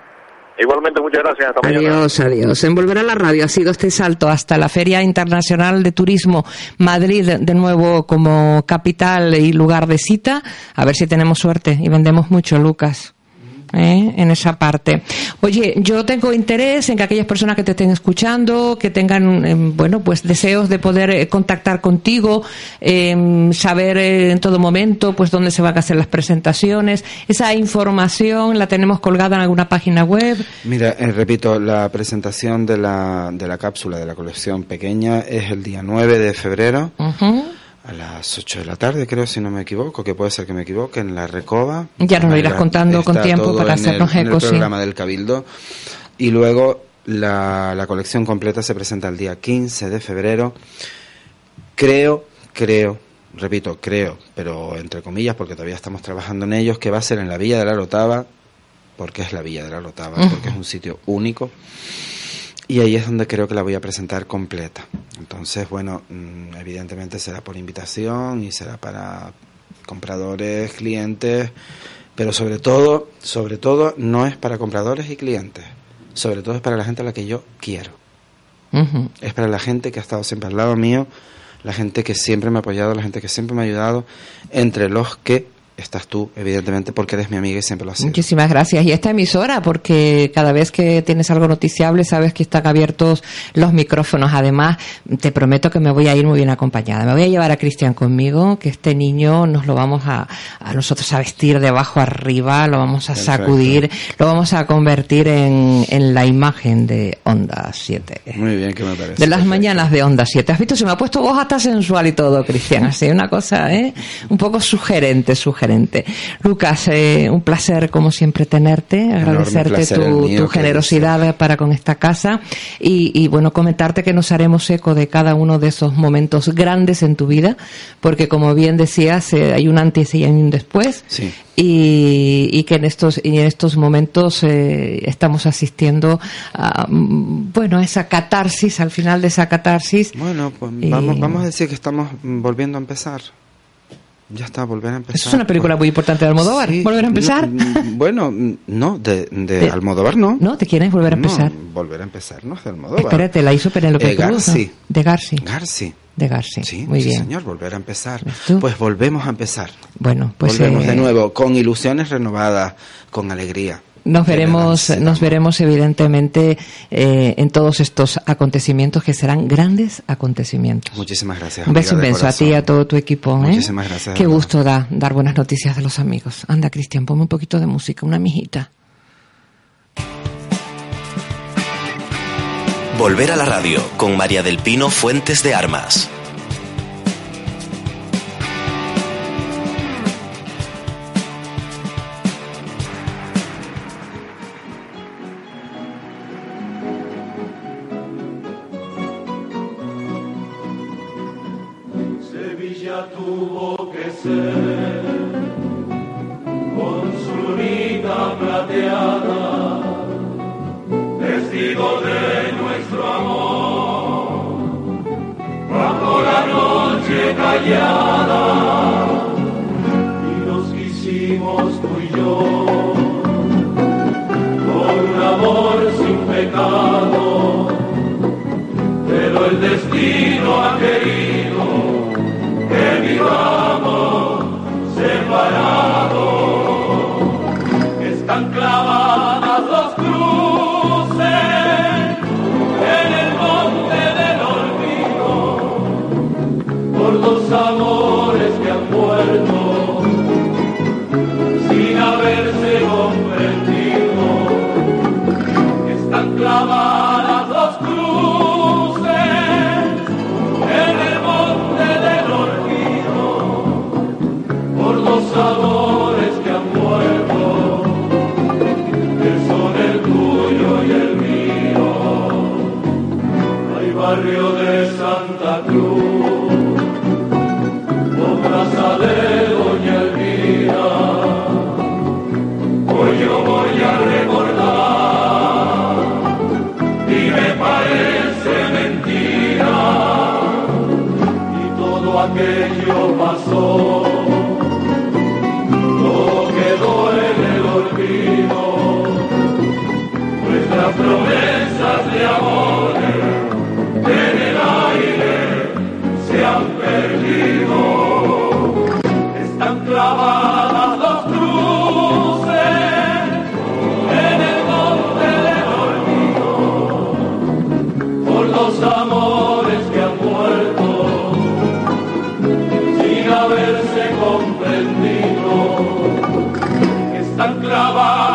Igualmente, muchas gracias. Hasta adiós, adiós. En Volver a la Radio ha sido este salto hasta la Feria Internacional de Turismo Madrid, de nuevo como capital y lugar de cita. A ver si tenemos suerte y vendemos mucho, Lucas. ¿Eh? en esa parte. Oye, yo tengo interés en que aquellas personas que te estén escuchando, que tengan, em, bueno, pues deseos de poder eh, contactar contigo, em, saber eh, en todo momento, pues dónde se van a hacer las presentaciones. Esa información la tenemos colgada en alguna página web. Mira, repito, la presentación de la, de la cápsula de la colección pequeña es el día 9 de febrero a las 8 de la tarde, creo, si no me equivoco, que puede ser que me equivoque, en la Recoba. Ya nos lo irás contando con tiempo para hacernos eco, en el programa del Cabildo. Y luego la, la colección completa se presenta el día 15 de febrero. Creo, creo, repito, creo, pero entre comillas, porque todavía estamos trabajando en ellos, que va a ser en la Villa de la Rotava, porque es la Villa de la Rotava, porque es un sitio único. Y ahí es donde creo que la voy a presentar completa. Entonces, bueno, mm, evidentemente será por invitación y será para compradores, clientes, pero sobre todo, sobre todo no es para compradores y clientes, sobre todo es para la gente a la que yo quiero. Es para la gente que ha estado siempre al lado mío, la gente que siempre me ha apoyado, la gente que siempre me ha ayudado, entre los que estás tú, evidentemente, porque eres mi amiga y siempre lo has Muchísimas gracias. Y esta emisora, porque cada vez que tienes algo noticiable, sabes que están abiertos los micrófonos. Además, te prometo que me voy a ir muy bien acompañada. Me voy a llevar a Cristian conmigo, que este niño nos lo vamos a, a nosotros a vestir de abajo arriba, lo vamos a sacudir, lo vamos a convertir en, en la imagen de Onda 7. Muy bien, que me parece. De las mañanas de Onda 7. ¿Has visto? Se me ha puesto voz hasta sensual y todo, Cristian. Así, una cosa, ¿eh? Un poco sugerente, sugerente. Lucas, eh, un placer como siempre tenerte, agradecerte tu, generosidad para con esta casa y, bueno, comentarte que nos haremos eco de cada uno de esos momentos grandes en tu vida, porque como bien decías, eh, hay un antes y un después. Y, que en estos y en estos momentos eh, estamos asistiendo a bueno esa catarsis al final de esa catarsis bueno pues vamos, vamos a decir que estamos volviendo a empezar ya está, volver a empezar. es una película muy importante de Almodóvar. ¿Volver a empezar? bueno, no, de, de, Almodóvar no. ¿No? ¿Te quieres volver a empezar? volver a empezar, no, de Almodóvar. Espérate, la hizo Penélope eh, Garci. De Garci. Garci. De Garci. Sí, muy bien. señor, volver a empezar. Pues volvemos a empezar. Bueno, pues. Volvemos de eh, nuevo, con ilusiones renovadas, con alegría. Nos veremos, nos veremos evidentemente eh, en todos estos acontecimientos que serán grandes acontecimientos. Muchísimas gracias. Un beso inmenso a ti y a todo tu equipo. ¿eh? Muchísimas gracias. Qué gusto da dar buenas noticias de los amigos. Anda, Cristian, ponme un poquito de música, una mijita. Volver a la radio con María del Pino Fuentes de Armas. han clavado.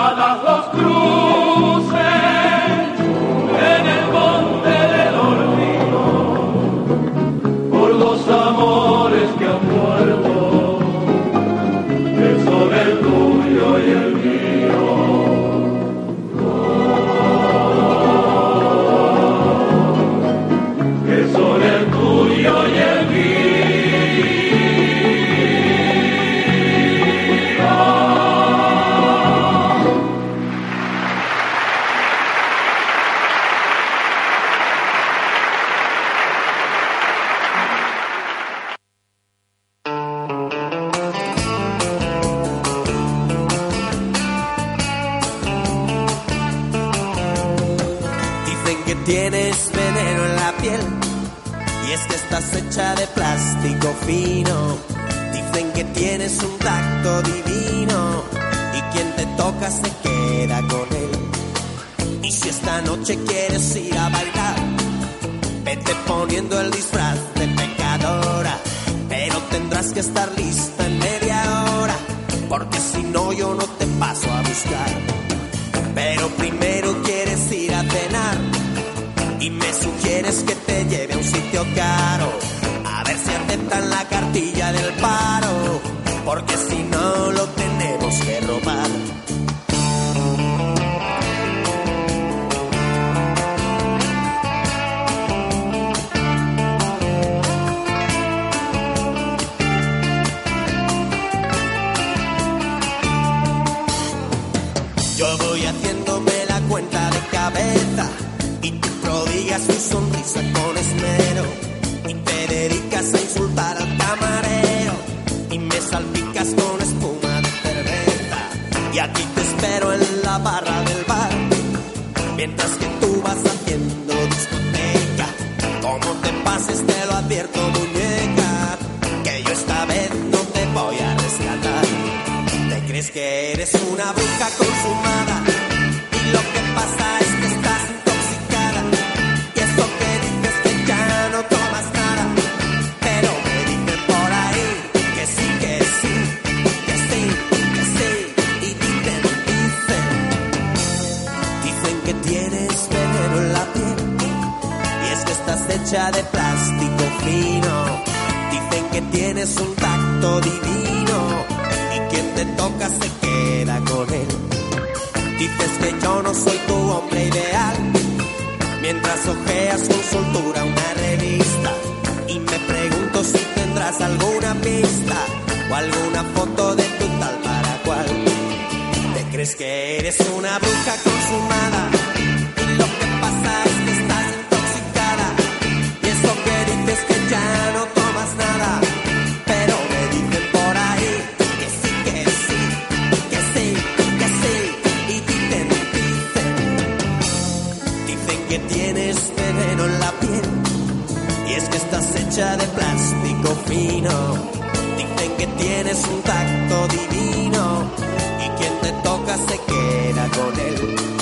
De plástico fino. Dicen que tienes un tacto divino. Y quien te toca se queda con él.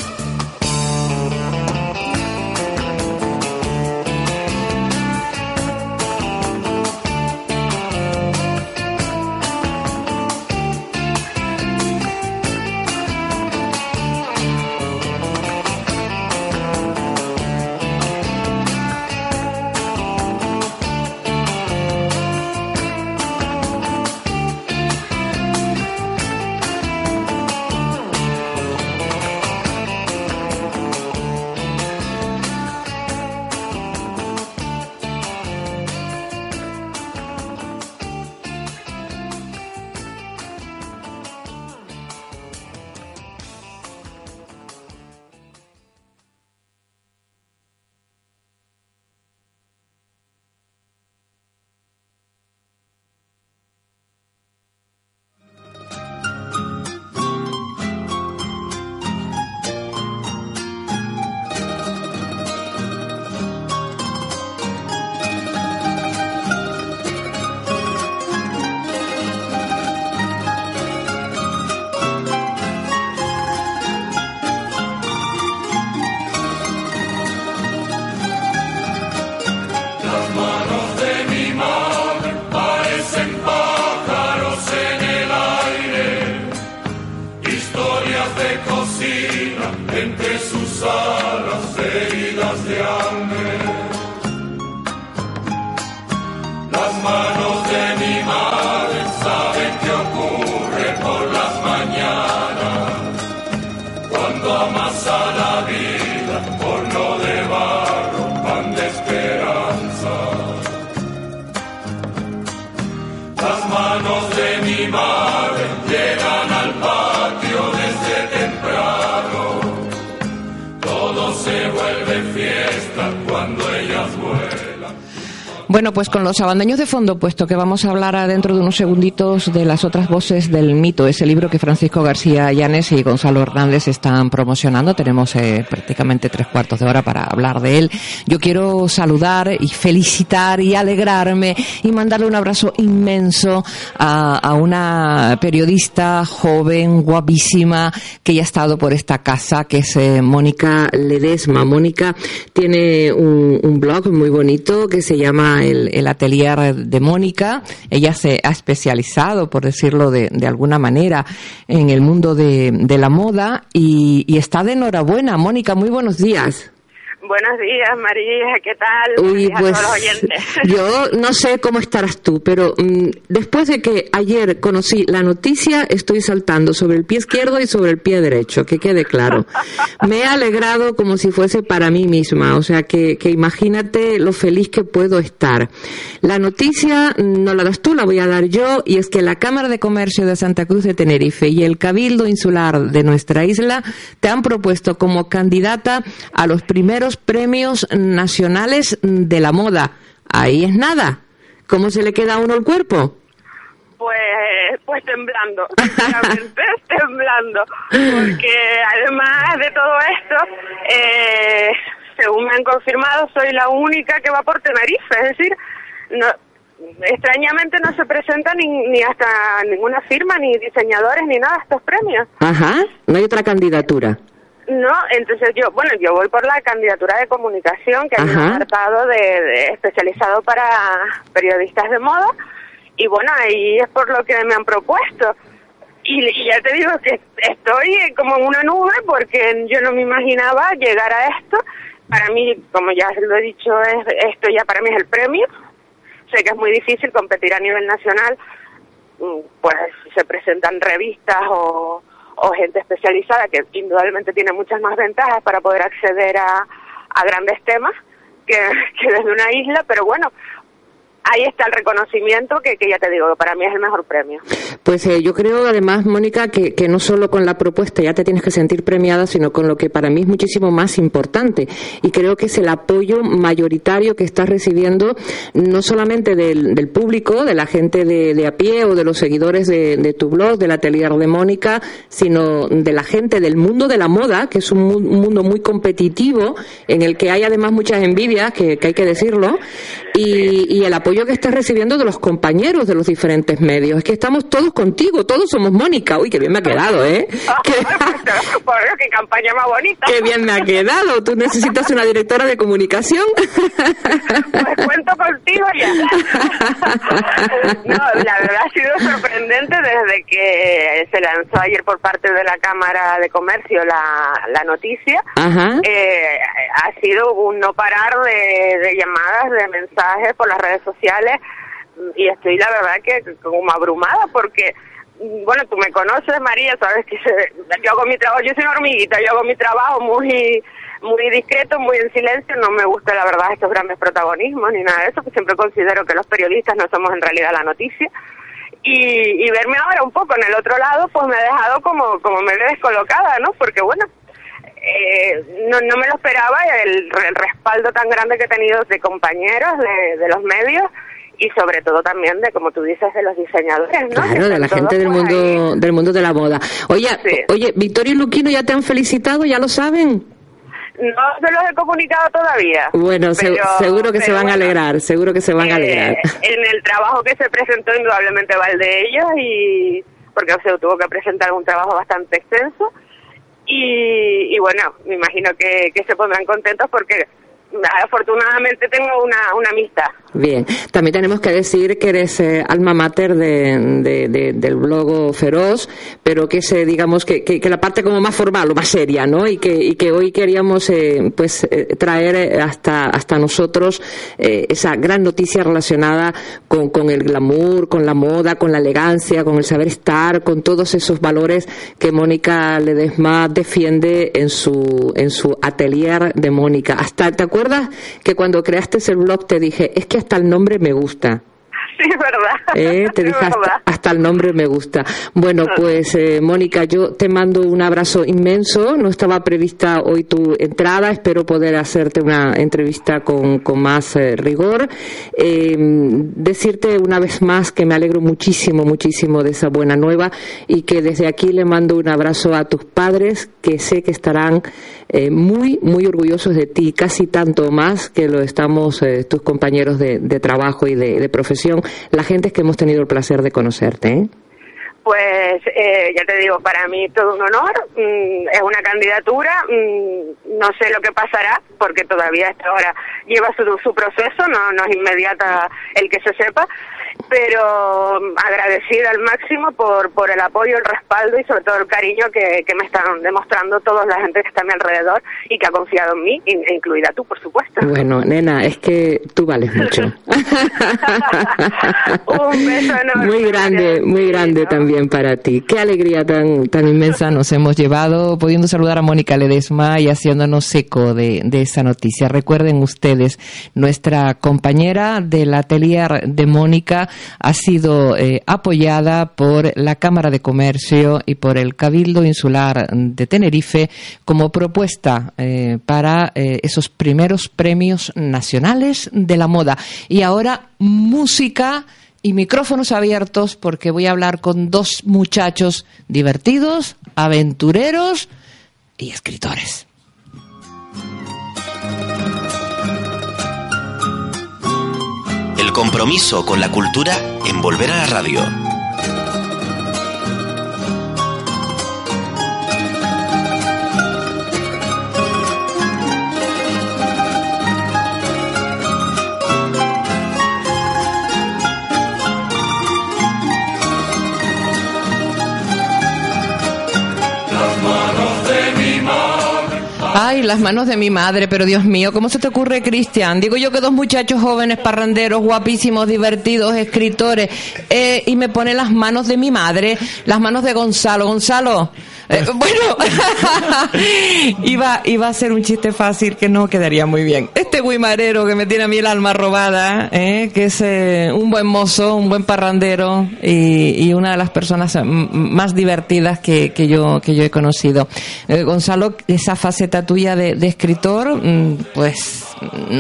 Los abandoños de fondo, puesto que vamos a hablar dentro de unos segunditos de las otras voces del mito, ese libro que Francisco García Llanes y Gonzalo Hernández están promocionando. Tenemos eh, prácticamente tres cuartos de hora para hablar de él. Yo quiero saludar y felicitar y alegrarme y mandarle un abrazo inmenso a, a una periodista joven, guapísima, que ya ha estado por esta casa, que es eh, Mónica Ledesma. Mónica tiene un, un blog muy bonito que se llama el, el Atelier de Mónica. Ella se ha especializado, por decirlo de, de alguna manera, en el mundo de, la moda y, y está de enhorabuena. Mónica, muy buenos días. Buenos días, María, ¿qué tal? Uy, pues a todos los oyentes. yo no sé cómo estarás tú, pero mm, después de que ayer conocí la noticia, estoy saltando sobre el pie izquierdo y sobre el pie derecho, que quede claro. Me he alegrado como si fuese para mí misma, o sea que, que imagínate lo feliz que puedo estar. La noticia no la das tú, la voy a dar yo, y es que la Cámara de Comercio de Santa Cruz de Tenerife y el Cabildo Insular de nuestra isla te han propuesto como candidata a los primeros premios nacionales de la moda. Ahí es nada. ¿Cómo se le queda a uno el cuerpo? Pues, pues temblando, temblando, porque además de todo esto, eh, según me han confirmado, soy la única que va por Tenerife, es decir, no, extrañamente no se presenta ni, ni hasta ninguna firma, ni diseñadores, ni nada estos premios. Ajá, no hay otra candidatura. No, entonces yo, bueno, yo voy por la candidatura de comunicación, que hay un apartado de, de especializado para periodistas de moda, y bueno, ahí es por lo que me han propuesto. Y, y ya te digo que estoy como en una nube porque yo no me imaginaba llegar a esto. Para mí, como ya lo he dicho, es, esto ya para mí es el premio. Sé que es muy difícil competir a nivel nacional mm, pues se presentan revistas o, o gente especializada que indudablemente tiene muchas más ventajas para poder acceder a, a grandes temas que, que desde una isla, pero bueno, ahí está el reconocimiento que, que, ya te digo, para mí es el mejor premio. Pues eh, yo creo además, Mónica, que, que, no solo con la propuesta ya te tienes que sentir premiada, sino con lo que para mí es muchísimo más importante. Y creo que es el apoyo mayoritario que estás recibiendo, no solamente del, del público, de la gente de, de, a pie o de los seguidores de, de, tu blog, del atelier de Mónica, sino de la gente del mundo de la moda, que es un, un mundo muy competitivo, en el que hay además muchas envidias, que, que hay que decirlo, y, y el apoyo que estás recibiendo de los compañeros de los diferentes medios. Es que estamos todos contigo, todos somos Mónica. Uy, qué bien me ha quedado, ¿eh? qué... Por Dios, qué campaña más bonita. Qué bien me ha quedado. ¿Tú necesitas una directora de comunicación? Pues cuento contigo ya. No, la verdad ha sido sorprendente desde que se lanzó ayer por parte de la Cámara de Comercio la, la noticia. Ajá. Eh, ha sido un no parar de, de llamadas, de mensajes por las redes sociales y estoy la verdad que como abrumada porque bueno tú me conoces María sabes que yo hago mi trabajo yo soy una hormiguita yo hago mi trabajo muy muy discreto muy en silencio no me gusta la verdad estos grandes protagonismos ni nada de eso que siempre considero que los periodistas no somos en realidad la noticia. Y, y verme ahora un poco en el otro lado pues me ha dejado como como me descolocada no porque bueno eh, no, no me lo esperaba el, el respaldo tan grande que he tenido de compañeros de, de los medios y sobre todo también de como tú dices de los diseñadores ¿no? claro de la gente del mundo ahí. del mundo de la moda oye sí. oye Victoria y Luquino ya te han felicitado ya lo saben no se los he comunicado todavía. Bueno, pero, seguro que se van bueno, a alegrar, seguro que se van eh, a alegrar. En el trabajo que se presentó indudablemente va el de ellos y porque se tuvo que presentar un trabajo bastante extenso y, y bueno, me imagino que, que se pondrán contentos porque afortunadamente tengo una, una amistad. Bien, también tenemos que decir que eres eh, alma mater de, de, de, del blog Feroz, pero que se, digamos que, que, que, la parte como más formal o más seria, ¿no? Y que, y que hoy queríamos eh, pues eh, traer hasta, hasta nosotros eh, esa gran noticia relacionada con, con el glamour, con la moda, con la elegancia, con el saber estar, con todos esos valores que Mónica Ledesma defiende en su, en su atelier de Mónica. Hasta, ¿te acuerdas que cuando creaste el blog te dije, es que hasta el nombre me gusta? Sí, verdad. ¿Eh? Te dije hasta, hasta, el nombre me gusta. Bueno, pues eh, Mónica, yo te mando un abrazo inmenso. No estaba prevista hoy tu entrada. Espero poder hacerte una entrevista con, con más eh, rigor. Eh, decirte una vez más que me alegro muchísimo, muchísimo de esa buena nueva y que desde aquí le mando un abrazo a tus padres que sé que estarán eh, muy, muy orgullosos de ti, casi tanto más que lo estamos eh, tus compañeros de, de trabajo y de, de, profesión, la gente que hemos tenido el placer de conocerte. ¿eh? Pues eh, ya te digo, para mí todo un honor, mm, es una candidatura, mm, no sé lo que pasará, porque todavía hasta ahora lleva su, su proceso, no, no es inmediata el que se sepa, pero agradecida al máximo por, por el apoyo, el respaldo y sobre todo el cariño que, que me están demostrando toda la gente que está a mi alrededor y que ha confiado en mí, incluida tú, por supuesto. Bueno, nena, es que tú vales mucho. Un beso enorme. Muy grande, muy grande también para ti. Qué alegría tan, tan inmensa nos hemos llevado pudiendo saludar a Mónica Ledesma y haciéndonos eco de, de esa noticia. Recuerden ustedes, nuestra compañera del atelier de Mónica ha sido eh, apoyada por la Cámara de Comercio y por el Cabildo Insular de Tenerife como propuesta eh, para eh, esos primeros premios nacionales de la moda. Y ahora música y micrófonos abiertos porque voy a hablar con dos muchachos divertidos, aventureros y escritores. El compromiso con la cultura en volver a la radio. Ay, las manos de mi madre, pero Dios mío, ¿cómo se te ocurre, Cristian? Digo yo que dos muchachos jóvenes, parranderos, guapísimos, divertidos, escritores, eh, y me pone las manos de mi madre, las manos de Gonzalo. Gonzalo, eh, bueno, iba, iba a ser un chiste fácil que no quedaría muy bien. Este guimarero que me tiene a mí el alma robada, eh, que es eh, un buen mozo, un buen parrandero y, y una de las personas más divertidas que, que, yo, que yo he conocido. Gonzalo, esa faceta tuya de, de escritor, mm, pues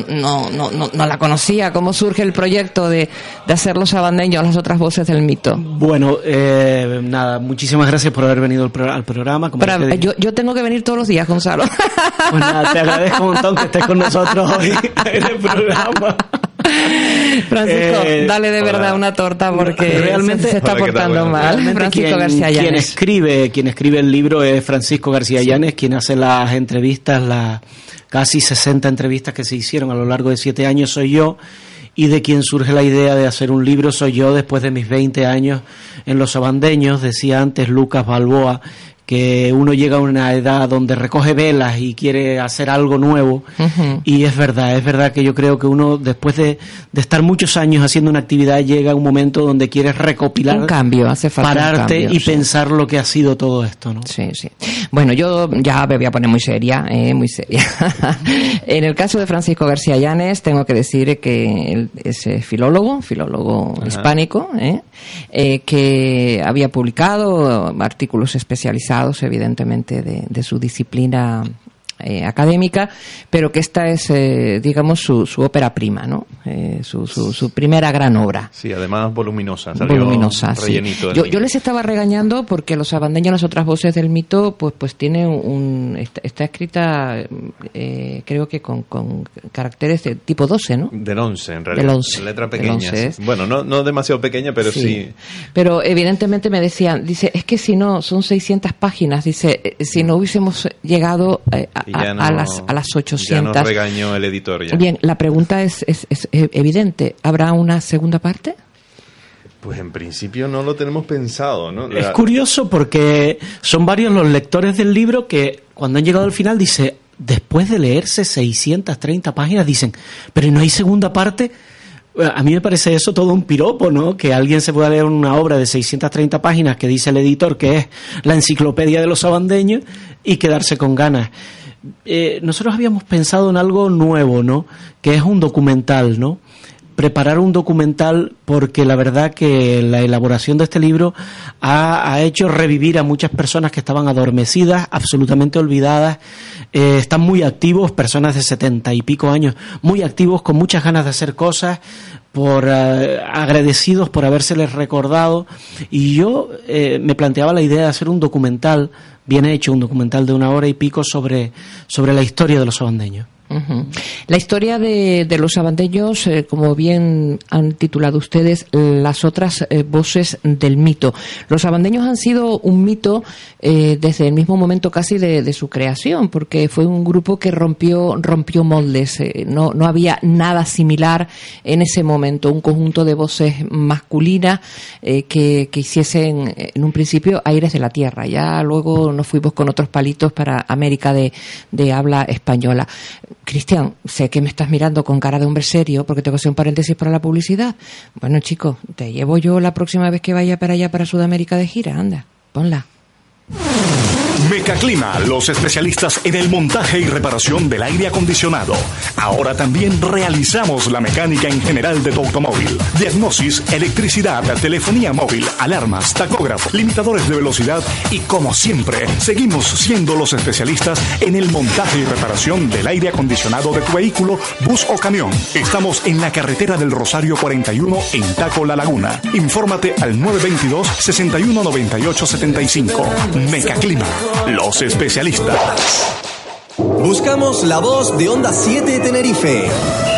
no, no, no, no, la conocía. ¿Cómo surge el proyecto de, de hacer los abandeños, las otras voces del mito? Bueno, eh, nada, muchísimas gracias por haber venido al, programa. Como yo, yo tengo que venir todos los días, Gonzalo. Pues nada, te agradezco un montón que estés con nosotros hoy en el programa. Francisco, eh, dale de verdad una torta porque realmente se, está portando mal. Francisco García Llanes. Quien escribe, quien escribe el libro es Francisco García Llanes, quien hace las entrevistas, las casi 60 entrevistas que se hicieron a lo largo de siete años soy yo y de quien surge la idea de hacer un libro soy yo después de mis 20 años en Los Abandeños, decía antes Lucas Balboa, que uno llega a una edad donde recoge velas y quiere hacer algo nuevo. Y es verdad, es verdad que yo creo que uno, después de, estar muchos años haciendo una actividad, llega a un momento donde quieres recopilar, un cambio, hace falta pararte y pensar lo que ha sido todo esto, ¿no? Sí, sí. Bueno, yo ya me voy a poner muy seria, eh, muy seria. en el caso de Francisco García Llanes, tengo que decir que él es eh, filólogo, filólogo hispánico, eh, eh, que había publicado artículos especializados evidentemente, de, de su disciplina eh, académica, pero que esta es, eh, digamos, su, su, ópera prima, ¿no? Eh, su, su, su, primera gran obra. Sí, además voluminosa. Voluminosa, sí. Yo, yo, les estaba regañando porque los abandeños, las otras voces del mito, pues, pues tiene un, está, escrita, eh, creo que con, con, caracteres de tipo 12, ¿no? Del 11, en realidad. Del 11. Letra pequeña. Bueno, no, no demasiado pequeña, pero sí. Pero evidentemente me decían, dice, es que si no, son 600 páginas, dice, si no hubiésemos llegado a a, las, a las 800. Ya nos regañó el editor. Bien, la pregunta es, es, es evidente. ¿Habrá una segunda parte? Pues en principio no lo tenemos pensado, ¿no? Es curioso porque son varios los lectores del libro que cuando han llegado al final dice, después de leerse 630 páginas dicen, pero no hay segunda parte? A mí me parece eso todo un piropo, ¿no? Que alguien se pueda leer una obra de 630 páginas que dice el editor que es la enciclopedia de los sabandeños y quedarse con ganas. Eh, nosotros habíamos pensado en algo nuevo, ¿no? Que es un documental, ¿no? Preparar un documental porque la verdad que la elaboración de este libro ha, hecho revivir a muchas personas que estaban adormecidas, absolutamente olvidadas, eh, están muy activos, personas de setenta y pico años, muy activos, con muchas ganas de hacer cosas, por eh, agradecidos por habérseles recordado y yo me planteaba la idea de hacer un documental bien hecho, un documental de una hora y pico sobre, sobre la historia de los abandeños. La historia de, los abandeños, eh, como bien han titulado ustedes, las otras eh, voces del mito. Los abandeños han sido un mito eh, desde el mismo momento casi de, su creación, porque fue un grupo que rompió, rompió moldes. no, no había nada similar en ese momento, un conjunto de voces masculinas que, que hiciesen en un principio aires de la tierra. Ya luego nos fuimos con otros palitos para América de, de habla española. Cristian, sé que me estás mirando con cara de hombre serio porque tengo que hacer un paréntesis para la publicidad. Bueno, chicos, te llevo yo la próxima vez que vaya para allá, para Sudamérica de gira. Anda, ponla. Mecaclima, los especialistas en el montaje y reparación del aire acondicionado. Ahora también realizamos la mecánica en general de tu automóvil. Diagnosis, electricidad, telefonía móvil, alarmas, tacógrafo, limitadores de velocidad y como siempre, seguimos siendo los especialistas en el montaje y reparación del aire acondicionado de tu vehículo, bus o camión. Estamos en la carretera del Rosario 41 en Taco La Laguna. Infórmate al 922 6198 75. Mecaclima los especialistas. Buscamos la voz de Onda 7 de Tenerife.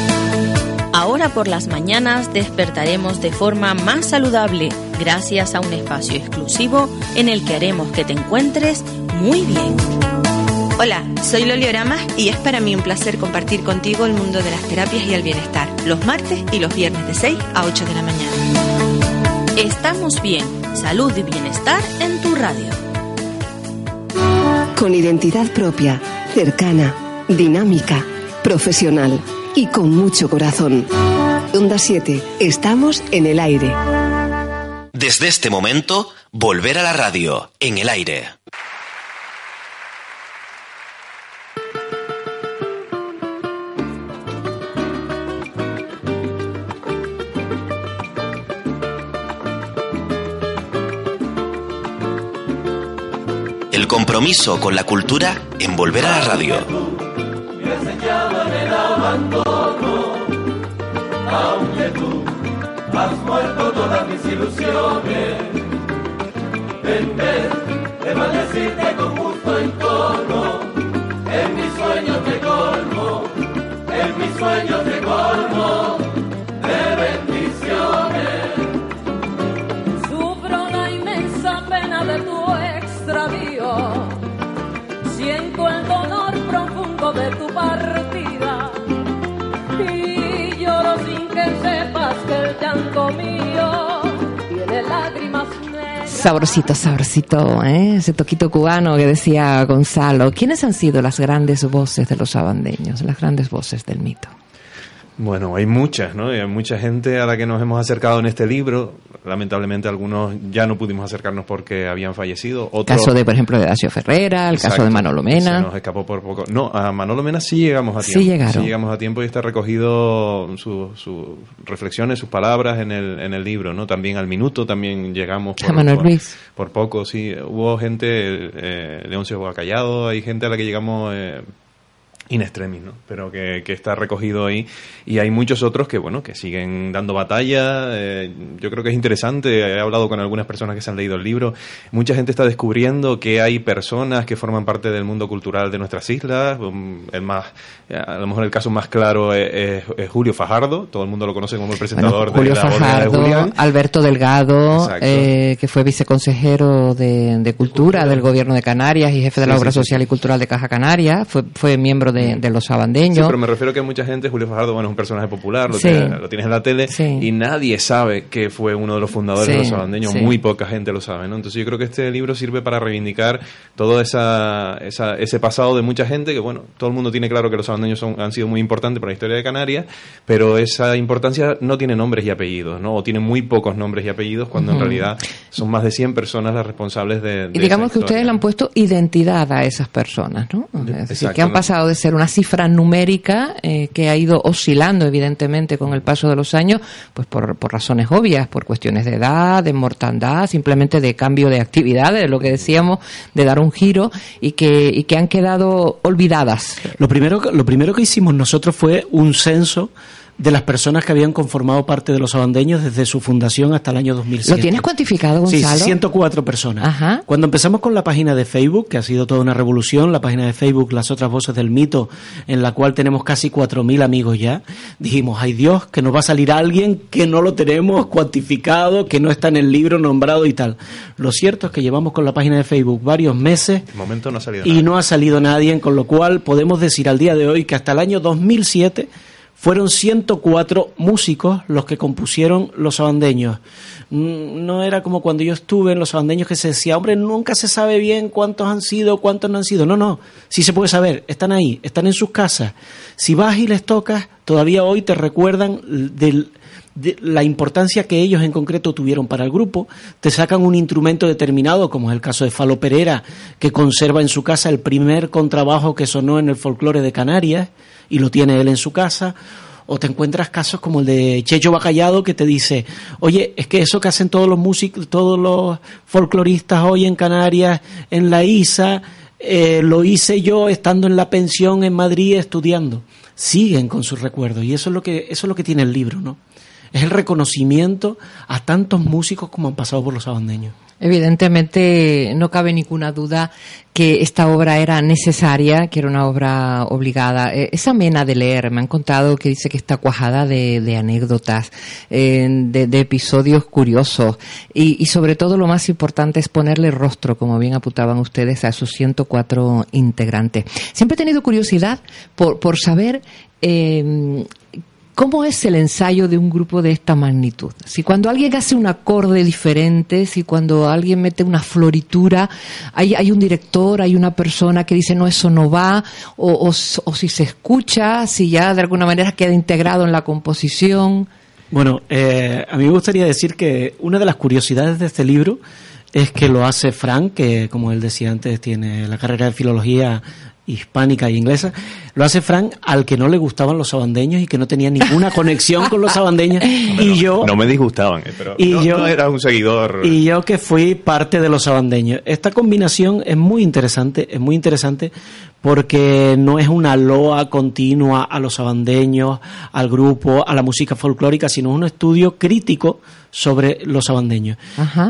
Ahora por las mañanas despertaremos de forma más saludable gracias a un espacio exclusivo en el que haremos que te encuentres muy bien. Hola, soy Loli Oramas y es para mí un placer compartir contigo el mundo de las terapias y el bienestar, los martes y los viernes de 6 a 8 de la mañana. Estamos bien, salud y bienestar en tu radio. Con identidad propia, cercana, dinámica, profesional y con mucho corazón. Onda 7, estamos en el aire. Desde este momento, volver a la radio, en el aire. El compromiso con la cultura en volver a la radio. Abandono, aunque tú has muerto todas mis ilusiones. En vez de maldecirte con gusto en tono, en mis sueños te colmo, en mis sueños te colmo llanto mío. Sabrosito, sabrosito, ¿eh? ese toquito cubano que decía Gonzalo. ¿Quiénes han sido las grandes voces de los abandeños, las grandes voces del mito? Bueno, hay muchas, ¿no? Y hay mucha gente a la que nos hemos acercado en este libro. Lamentablemente algunos ya no pudimos acercarnos porque habían fallecido. El caso de, por ejemplo, de Dacio Ferrera, el caso de Manolo Mena. Se nos escapó por poco. No, a Manolo Mena sí llegamos a tiempo. Sí llegaron. Sí llegamos a tiempo y está recogido sus su reflexiones, sus palabras en el, en el libro, ¿no? También al minuto también llegamos. a Manuel por, Luis. Por poco, sí. Hubo gente, eh, Leoncio Callado, hay gente a la que llegamos... Eh, in extremis, ¿no? Pero que, que, está recogido ahí. Y hay muchos otros que, bueno, que siguen dando batalla. Eh, yo creo que es interesante. He hablado con algunas personas que se han leído el libro. Mucha gente está descubriendo que hay personas que forman parte del mundo cultural de nuestras islas. El más, a lo mejor el caso más claro es, es, es Julio Fajardo. Todo el mundo lo conoce como el presentador bueno, Julio de la Fajardo, de Julián. Alberto Delgado, eh, que fue viceconsejero de, de Cultura del Gobierno de Canarias y jefe de la Obra sí, sí. Social y Cultural de Caja Canaria. Fue, fue miembro de, de los Sí, abandeños. pero me refiero que hay mucha gente, Julio Fajardo, bueno, es un personaje popular, lo, Sí. tiene- lo tienes en la tele, Sí. y nadie sabe que fue uno de los fundadores Sí, de los sabandeños, sí. muy poca gente lo sabe, ¿no? Entonces yo creo que este libro sirve para reivindicar todo esa, esa- ese pasado de mucha gente, que bueno, todo el mundo tiene claro que los sabandeños son, han sido muy importantes para la historia de Canarias, pero esa importancia no tiene nombres y apellidos, ¿no? O tiene muy pocos nombres y apellidos, cuando en realidad son más de 100 personas las responsables de... de Y digamos esa que ustedes le han puesto identidad a esas personas, ¿no? Es decir, que han pasado de ser una cifra numérica eh, que ha ido oscilando, evidentemente, con el paso de los años, pues por, por razones obvias, por cuestiones de edad, de mortandad, simplemente de cambio de actividad, de lo que decíamos, de dar un giro, y que, y que han quedado olvidadas. Lo primero, lo primero que hicimos nosotros fue un censo de las personas que habían conformado parte de los abandeños desde su fundación hasta el año 2007. ¿Lo tienes cuantificado, Sí, Gonzalo? 104 personas. Ajá. Cuando empezamos con la página de Facebook, que ha sido toda una revolución, la página de Facebook Las otras voces del mito, en la cual tenemos casi 4.000 amigos ya, dijimos, ay Dios, que nos va a salir alguien que no lo tenemos cuantificado, que no está en el libro nombrado y tal. Lo cierto es que llevamos con la página de Facebook varios meses De momento no ha salido y no ha salido nadie, con lo cual podemos decir al día de hoy que hasta el año 2007 fueron 104 músicos los que compusieron Los Abandeños. Mm, No era como cuando yo estuve en Los Abandeños que se decía, hombre, nunca se sabe bien cuántos han sido, cuántos no han sido. No, no, sí se puede saber, están ahí, están en sus casas. Si vas y les tocas, todavía hoy te recuerdan del la importancia que ellos en concreto tuvieron para el grupo, te sacan un instrumento determinado, como es el caso de Falo Pereira, que conserva en su casa el primer contrabajo que sonó en el folclore de Canarias y lo tiene él en su casa. O te encuentras casos como el de Checho Bacallado que te dice, oye, es que eso que hacen todos los músicos, todos los folcloristas hoy en Canarias, en la ISA, eh, lo hice yo estando en la pensión en Madrid estudiando. Siguen con sus recuerdos y eso es lo que eso es lo que tiene el libro, ¿no? Es el reconocimiento a tantos músicos como han pasado por los abandeños. Evidentemente no cabe ninguna duda que esta obra era necesaria, que era una obra obligada. Eh, es amena de leer, me han contado que dice que está cuajada de, anécdotas, eh, de, episodios curiosos y, sobre todo lo más importante es ponerle rostro, como bien apuntaban ustedes, a esos 104 integrantes. Siempre he tenido curiosidad por, por saber eh, ¿Cómo es el ensayo de un grupo de esta magnitud? Si cuando alguien hace un acorde diferente, si cuando alguien mete una floritura, hay, un director, hay una persona que dice no, eso no va, o, o, si se escucha, si ya de alguna manera queda integrado en la composición. Bueno, eh, a mí me gustaría decir que una de las curiosidades de este libro es que lo hace Frank, que como él decía antes, tiene la carrera de filología hispánica e inglesa, lo hace Frank al que no le gustaban los sabandeños y que no tenía ninguna conexión con los sabandeños. y yo. No me disgustaban, eh, pero y yo, era un seguidor. Y yo que fui parte de los sabandeños. Esta combinación es muy interesante, es muy interesante porque no es una loa continua a los sabandeños, al grupo, a la música folclórica, sino un estudio crítico sobre los sabandeños.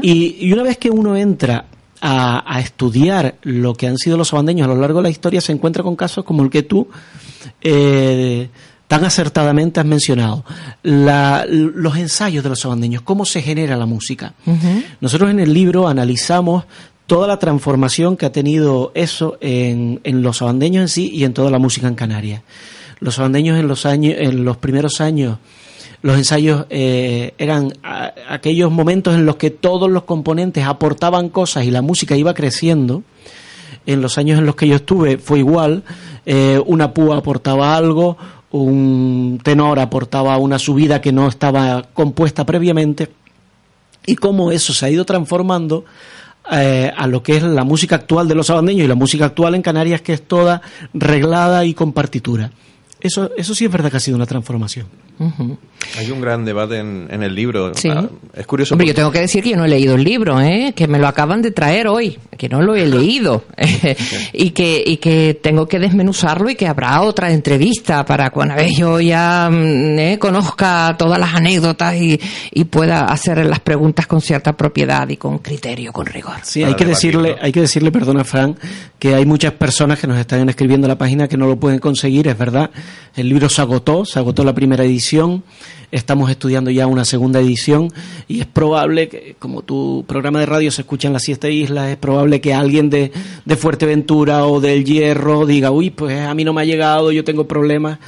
Y, y una vez que uno entra a, estudiar lo que han sido los sabandeños a lo largo de la historia, se encuentra con casos como el que tú eh, tan acertadamente has mencionado. los ensayos de los sabandeños, cómo se genera la música. Nosotros en el libro analizamos toda la transformación que ha tenido eso en, en los sabandeños en sí y en toda la música en Canarias. Los sabandeños en los años, en los primeros años los ensayos eh, eran aquellos momentos en los que todos los componentes aportaban cosas y la música iba creciendo. En los años en los que yo estuve fue igual. Eh, una púa aportaba algo, un tenor aportaba una subida que no estaba compuesta previamente. Y cómo eso se ha ido transformando eh, a lo que es la música actual de los sabandeños y la música actual en Canarias, que es toda reglada y con partitura. Eso, eso sí es verdad que ha sido una transformación. Hay un gran debate en, el libro. Ah, es curioso. Hombre, yo tengo que decir que yo no he leído el libro, ¿eh? que me lo acaban de traer hoy, que no lo he leído y, que, y que tengo que desmenuzarlo y que habrá otra entrevista para cuando vez yo ya mm, ¿eh? conozca todas las anécdotas y, y, pueda hacer las preguntas con cierta propiedad y con criterio, con rigor. Sí, hay que decirle, hay que decirle, perdona, Fran, que hay muchas personas que nos están escribiendo la página que no lo pueden conseguir, es verdad. El libro se agotó, se agotó la primera edición Estamos estudiando ya una segunda edición y es probable que, como tu programa de radio se escucha en las siete islas, es probable que alguien de, de Fuerteventura o del Hierro diga, uy, pues a mí no me ha llegado, yo tengo problemas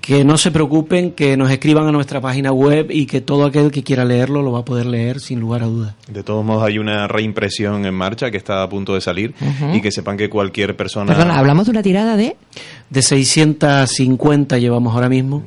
que no se preocupen, que nos escriban a nuestra página web y que todo aquel que quiera leerlo lo va a poder leer sin lugar a dudas. De todos modos, hay una reimpresión en marcha que está a punto de salir y que sepan que cualquier persona. Perdona, hablamos de una tirada de. De 650 llevamos ahora mismo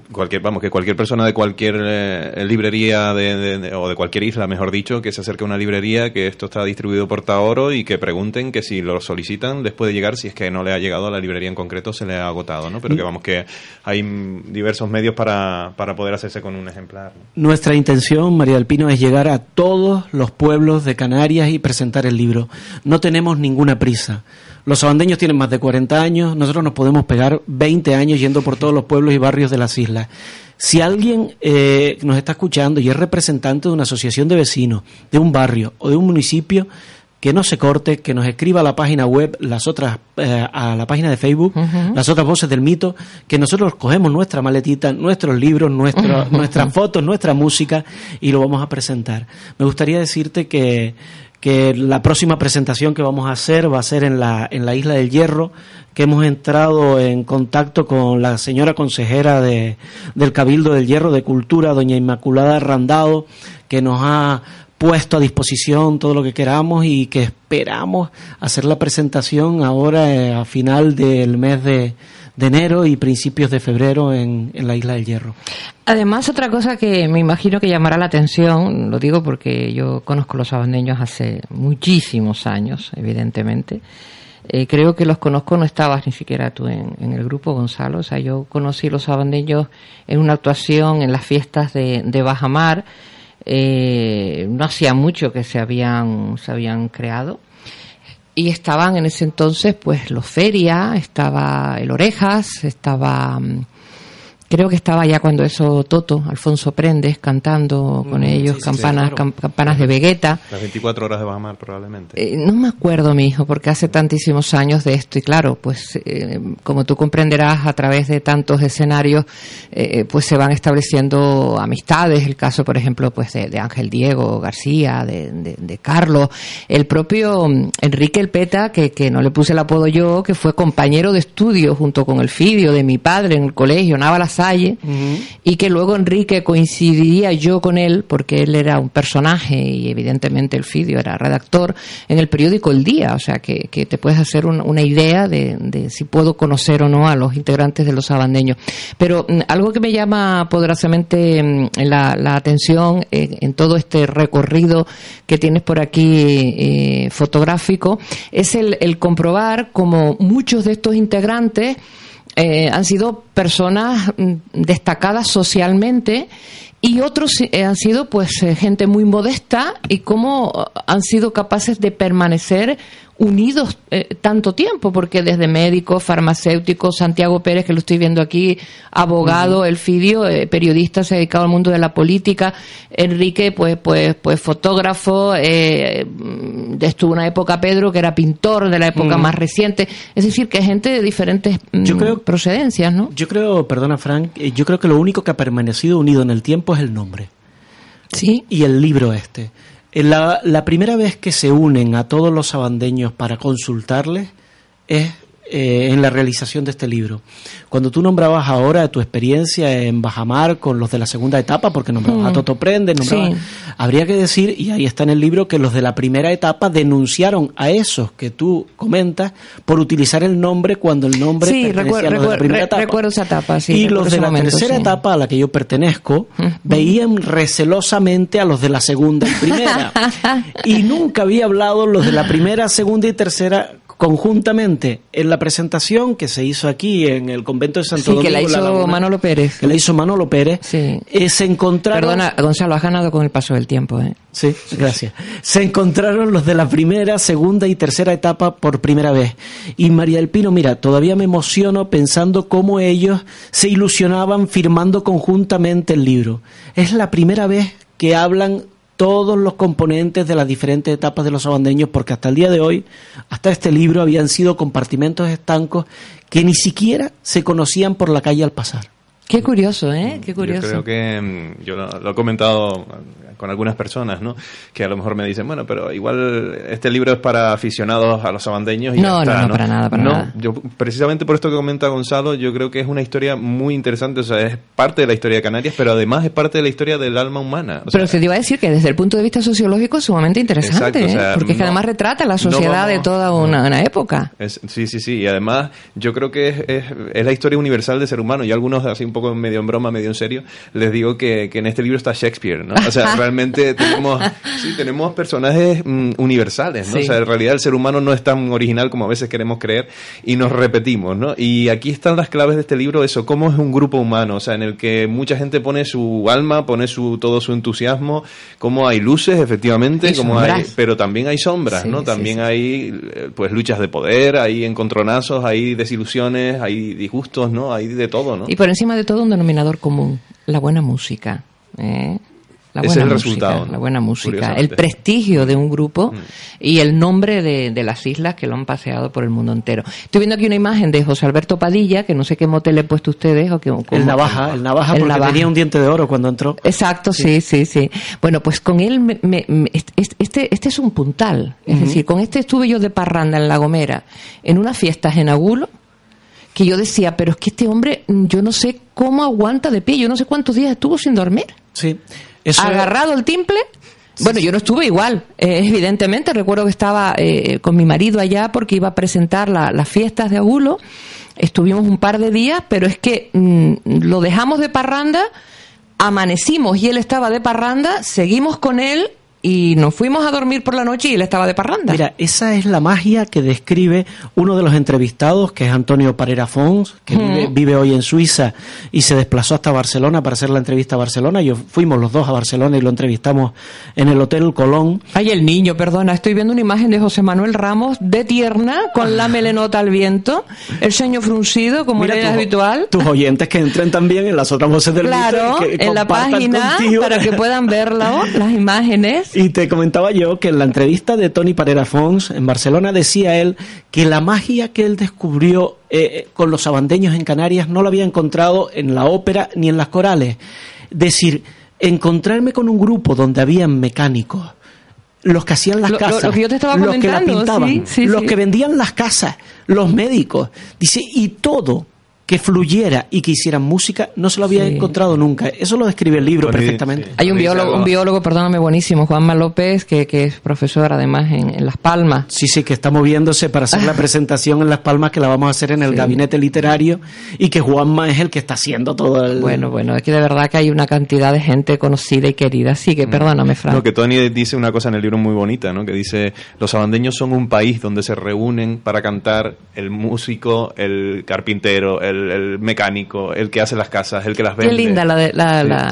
que cualquier vamos que cualquier persona de cualquier eh, librería de, o de cualquier isla mejor dicho que se acerque a una librería que esto está distribuido por Taoro y que pregunten que si lo solicitan les puede llegar si es que no le ha llegado a la librería en concreto se le ha agotado no pero que vamos que hay diversos medios para, para poder hacerse con un ejemplar nuestra intención María del Pino es llegar a todos los pueblos de Canarias y presentar el libro. No tenemos ninguna prisa. Los sabandeños tienen más de 40 años, nosotros nos podemos pegar 20 años yendo por todos los pueblos y barrios de las islas. Si alguien eh, nos está escuchando y es representante de una asociación de vecinos, de un barrio o de un municipio, que no se corte, que nos escriba a la página web, las otras, eh, a la página de Facebook, las otras voces del mito, que nosotros cogemos nuestra maletita, nuestros libros, nuestras fotos, nuestra música y lo vamos a presentar. Me gustaría decirte que que la próxima presentación que vamos a hacer va a ser en la, en la Isla del Hierro, que hemos entrado en contacto con la señora consejera de, del Cabildo del Hierro de Cultura, doña Inmaculada Randado, que nos ha puesto a disposición todo lo que queramos y que esperamos hacer la presentación ahora eh, a final del mes de, de enero y principios de febrero en, en, la Isla del Hierro. Además, otra cosa que me imagino que llamará la atención, lo digo porque yo conozco los abandeños hace muchísimos años, evidentemente. Eh, creo que los conozco, no estabas ni siquiera tú en, en, el grupo, Gonzalo. O sea, yo conocí los abandeños en una actuación en las fiestas de, de Bajamar. Eh, no hacía mucho que se habían, se habían creado y estaban en ese entonces pues los Feria, estaba el Orejas, estaba mm, Creo que estaba ya cuando eso Toto, Alfonso Prendes, cantando con Mm, ellos sí, campanas, sí, claro. campanas de Vegeta. Las 24 horas de Bahamar, probablemente. Eh, no me acuerdo, mi hijo, porque hace tantísimos años de esto y claro, pues eh, como tú comprenderás a través de tantos escenarios, eh, pues se van estableciendo amistades. El caso, por ejemplo, pues de, de Ángel Diego García, de, de- de Carlos, el propio mm, Enrique El Peta, que, que no le puse el apodo yo, que fue compañero de estudio junto con el Fidio de mi padre en el colegio, Y que luego Enrique coincidiría yo con él, porque él era un personaje y evidentemente el Fidio era redactor en el periódico El Día, o sea que, que te puedes hacer un- una idea de, de si puedo conocer o no a los integrantes de los sabandeños. Pero mm, algo que me llama poderosamente mm, la, la atención eh, en todo este recorrido que tienes por aquí eh, fotográfico es el, el comprobar como muchos de estos integrantes eh, han sido personas mm, destacadas socialmente y otros eh, han sido pues eh, gente muy modesta y cómo han sido capaces de permanecer unidos eh, tanto tiempo porque desde médicos, farmacéuticos, Santiago Pérez que lo estoy viendo aquí, abogado, Elfidio, eh, periodista, se ha dedicado al mundo de la política, Enrique pues pues pues fotógrafo, eh, estuvo una época Pedro que era pintor de la época más reciente, es decir que gente de diferentes mm, Yo creo- procedencias, ¿no? Yo creo, perdona Frank, eh, yo creo que lo único que ha permanecido unido en el tiempo es el nombre. Sí. Y el libro este. Eh, La, la primera vez que se unen a todos los sabandeños para consultarles es eh, en la realización de este libro. Cuando tú nombrabas ahora tu experiencia en Bajamar con los de la segunda etapa, porque nombrabas Mm. a Toto Prende, nombrabas, Sí. habría que decir, y ahí está en el libro, que los de la primera etapa denunciaron a esos que tú comentas por utilizar el nombre cuando el nombre Sí, pertenecía a los de la primera etapa. recuerdo esa etapa, sí. y los de la momento, tercera etapa a la que yo pertenezco veían recelosamente a los de la segunda y primera. y nunca había hablado los de la primera, segunda y tercera conjuntamente en la presentación que se hizo aquí en el convento de Santo Sí, que Domingo. la en hizo Laguna, Manolo Pérez. que la hizo Manolo Pérez. Sí. eh, se encontraron Perdona, Gonzalo, has ganado con el paso del tiempo, ¿eh? Sí, gracias. Se encontraron los de la primera, segunda y tercera etapa por primera vez. Y María del Pino, mira, todavía me emociono pensando cómo ellos se ilusionaban firmando conjuntamente el libro. Es la primera vez que hablan todos los componentes de las diferentes etapas de los sabandeños, porque hasta el día de hoy, hasta este libro, habían sido compartimentos estancos que ni siquiera se conocían por la calle al pasar. Qué curioso, ¿eh? Qué curioso. Yo creo que mm, yo lo, lo he comentado con algunas personas, ¿no? Que a lo mejor me dicen, bueno, pero igual este libro es para aficionados a los sabandeños y No, ya está, no, no, para nada, para no, nada. Yo, precisamente por esto que comenta Gonzalo, yo creo que es una historia muy interesante, o sea, es parte de la historia de Canarias, pero además es parte de la historia del alma humana. O sea, Pero se te iba a decir que desde el punto de vista sociológico es sumamente interesante, Exacto, o sea, ¿eh? porque es que además retrata la sociedad de toda una, una época. Es- sí, sí, sí. Y además, yo creo que es, es, es la historia universal del ser humano. Y algunos, así un poco medio en broma, medio en serio, les digo que, que en este libro está Shakespeare, ¿no? O sea, realmente tenemos, sí, tenemos personajes mm, universales, ¿no? Sí. O sea, en realidad el ser humano no es tan original como a veces queremos creer y nos repetimos, ¿no? Y aquí están las claves de este libro, eso, cómo es un grupo humano, o sea, en el que mucha gente pone su alma, pone su todo su entusiasmo, cómo hay luces, efectivamente, Y como hay, pero también hay sombras, Sí, ¿no? También hay eh, pues luchas de poder, hay encontronazos, hay desilusiones, hay disgustos, ¿no? Hay de todo, ¿no? Y por encima de todo un denominador común, la buena música. ¿eh? La Ese buena es el música, resultado, ¿no? La buena música. Mm. el prestigio de un grupo y el nombre de, de las islas que lo han paseado por el mundo entero. Estoy viendo aquí una imagen de José Alberto Padilla, que no sé qué mote le he puesto a ustedes. O que, El navaja, el navaja El porque navaja. tenía un diente de oro cuando entró. Exacto, sí, sí, sí. Bueno, pues con él, me- me- me- este, este, es un puntal. Es decir, con este estuve yo de parranda en La Gomera, en unas fiestas en Agulo, que yo decía, pero es que este hombre, yo no sé cómo aguanta de pie, yo no sé cuántos días estuvo sin dormir. Sí. Eso Agarrado el timple. Bueno, yo no estuve igual, eh, evidentemente. Recuerdo que estaba eh, con mi marido allá porque iba a presentar la- las fiestas de Agulo. Estuvimos un par de días, pero es que mm, lo dejamos de parranda, amanecimos y él estaba de parranda, seguimos con él y nos fuimos a dormir por la noche y él estaba de parranda. Mira, esa es la magia que describe uno de los entrevistados, que es Antonio Parera Fons, que vive, vive, hoy en Suiza y se desplazó hasta Barcelona para hacer la entrevista a Barcelona. Yo fuimos los dos a Barcelona y lo entrevistamos en el Hotel Colón. Ay, el niño, perdona, estoy viendo una imagen de José Manuel Ramos de tierna, con la melenota al viento, el ceño fruncido, como era habitual. Tus oyentes que entren también en las otras voces del Claro, en la página, para que puedan verlo, las imágenes. Y te comentaba yo que en la entrevista de Tony Parera Fons en Barcelona decía él que la magia que él descubrió eh, eh, con los abandeños en Canarias no lo había encontrado en la ópera ni en las corales. Decir, encontrarme con un grupo donde habían mecánicos, los que hacían las casas, lo, que yo te estaba los que la pintaban, los que vendían las casas, los médicos, dice, y todo que fluyera y que hicieran música, no se lo había encontrado nunca. Eso lo describe el libro perfectamente. Hay un biólogo, un biólogo, perdóname, buenísimo, Juanma López, que, que es profesor además en, Las Palmas. Sí, sí, que está moviéndose para hacer la presentación en Las Palmas, que la vamos a hacer en el gabinete literario, y que Juanma es el que está haciendo todo el... Bueno, bueno, es que de verdad que hay una cantidad de gente conocida y querida, así que mm. perdóname, Fran. Lo que Tony dice una cosa en el libro muy bonita, ¿no? Que dice, los abandeños son un país donde se reúnen para cantar el músico, el carpintero, el, el mecánico, el que hace las casas, el que las vende. Qué linda la,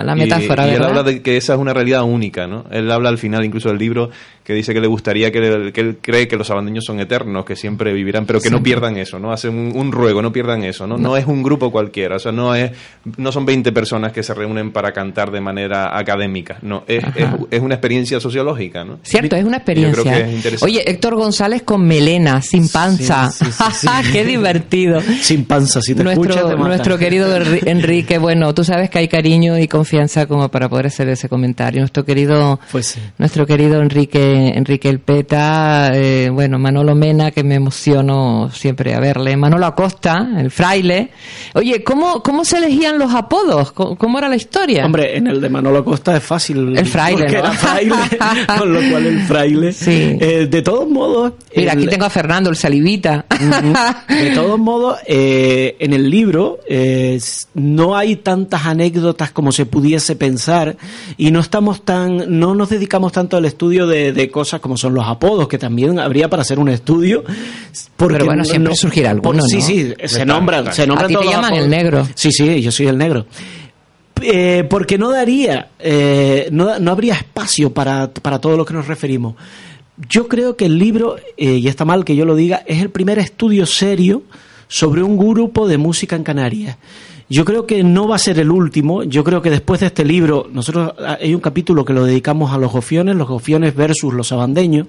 la, metáfora, y, él habla de que esa es una realidad única, ¿no? Él habla al final incluso del libro que dice que le gustaría que, él cree que los abandeños son eternos, que siempre vivirán, pero que no pierdan eso, ¿no? Hace un, ruego, no pierdan eso, ¿no? ¿no? es un grupo cualquiera, o sea, no es no son 20 personas que se reúnen para cantar de manera académica, no, es, es, una experiencia sociológica, ¿no? Cierto, es una experiencia. Oye, Héctor González con melena, sin panza. Qué divertido. Sin panza, si te nuestro, Nuestro querido Enrique, bueno, tú sabes que hay cariño y confianza como para poder hacer ese comentario. Nuestro querido, pues nuestro querido Enrique Enrique El Peta, eh, bueno, Manolo Mena, que me emociono siempre a verle, Manolo Acosta, el fraile. Oye, ¿cómo, cómo se elegían los apodos? ¿Cómo, era la historia? Hombre, en el de Manolo Acosta es fácil. El fraile, ¿no? era fraile, con lo cual el fraile. Sí. Eh, de todos modos... Mira, aquí tengo a Fernando, el salivita. de todos modos, eh, en el libro no hay tantas anécdotas como se pudiese pensar y no estamos tan, no nos dedicamos tanto al estudio de cosas como son los apodos, que también habría para hacer un estudio. Porque Pero bueno, siempre surgirá alguno, Sí, sí, se nombran, se nombran ¿A ti te llaman el negro. Sí, sí, yo soy el negro. Eh, porque no daría, eh, no, no, habría espacio para, para todo lo que nos referimos. Yo creo que el libro, eh, y está mal que yo lo diga, es el primer estudio serio sobre un grupo de música en Canarias. Yo creo que no va a ser el último. Yo creo que después de este libro, nosotros ah, hay un capítulo que lo dedicamos a los gofiones, los gofiones versus los abandeños.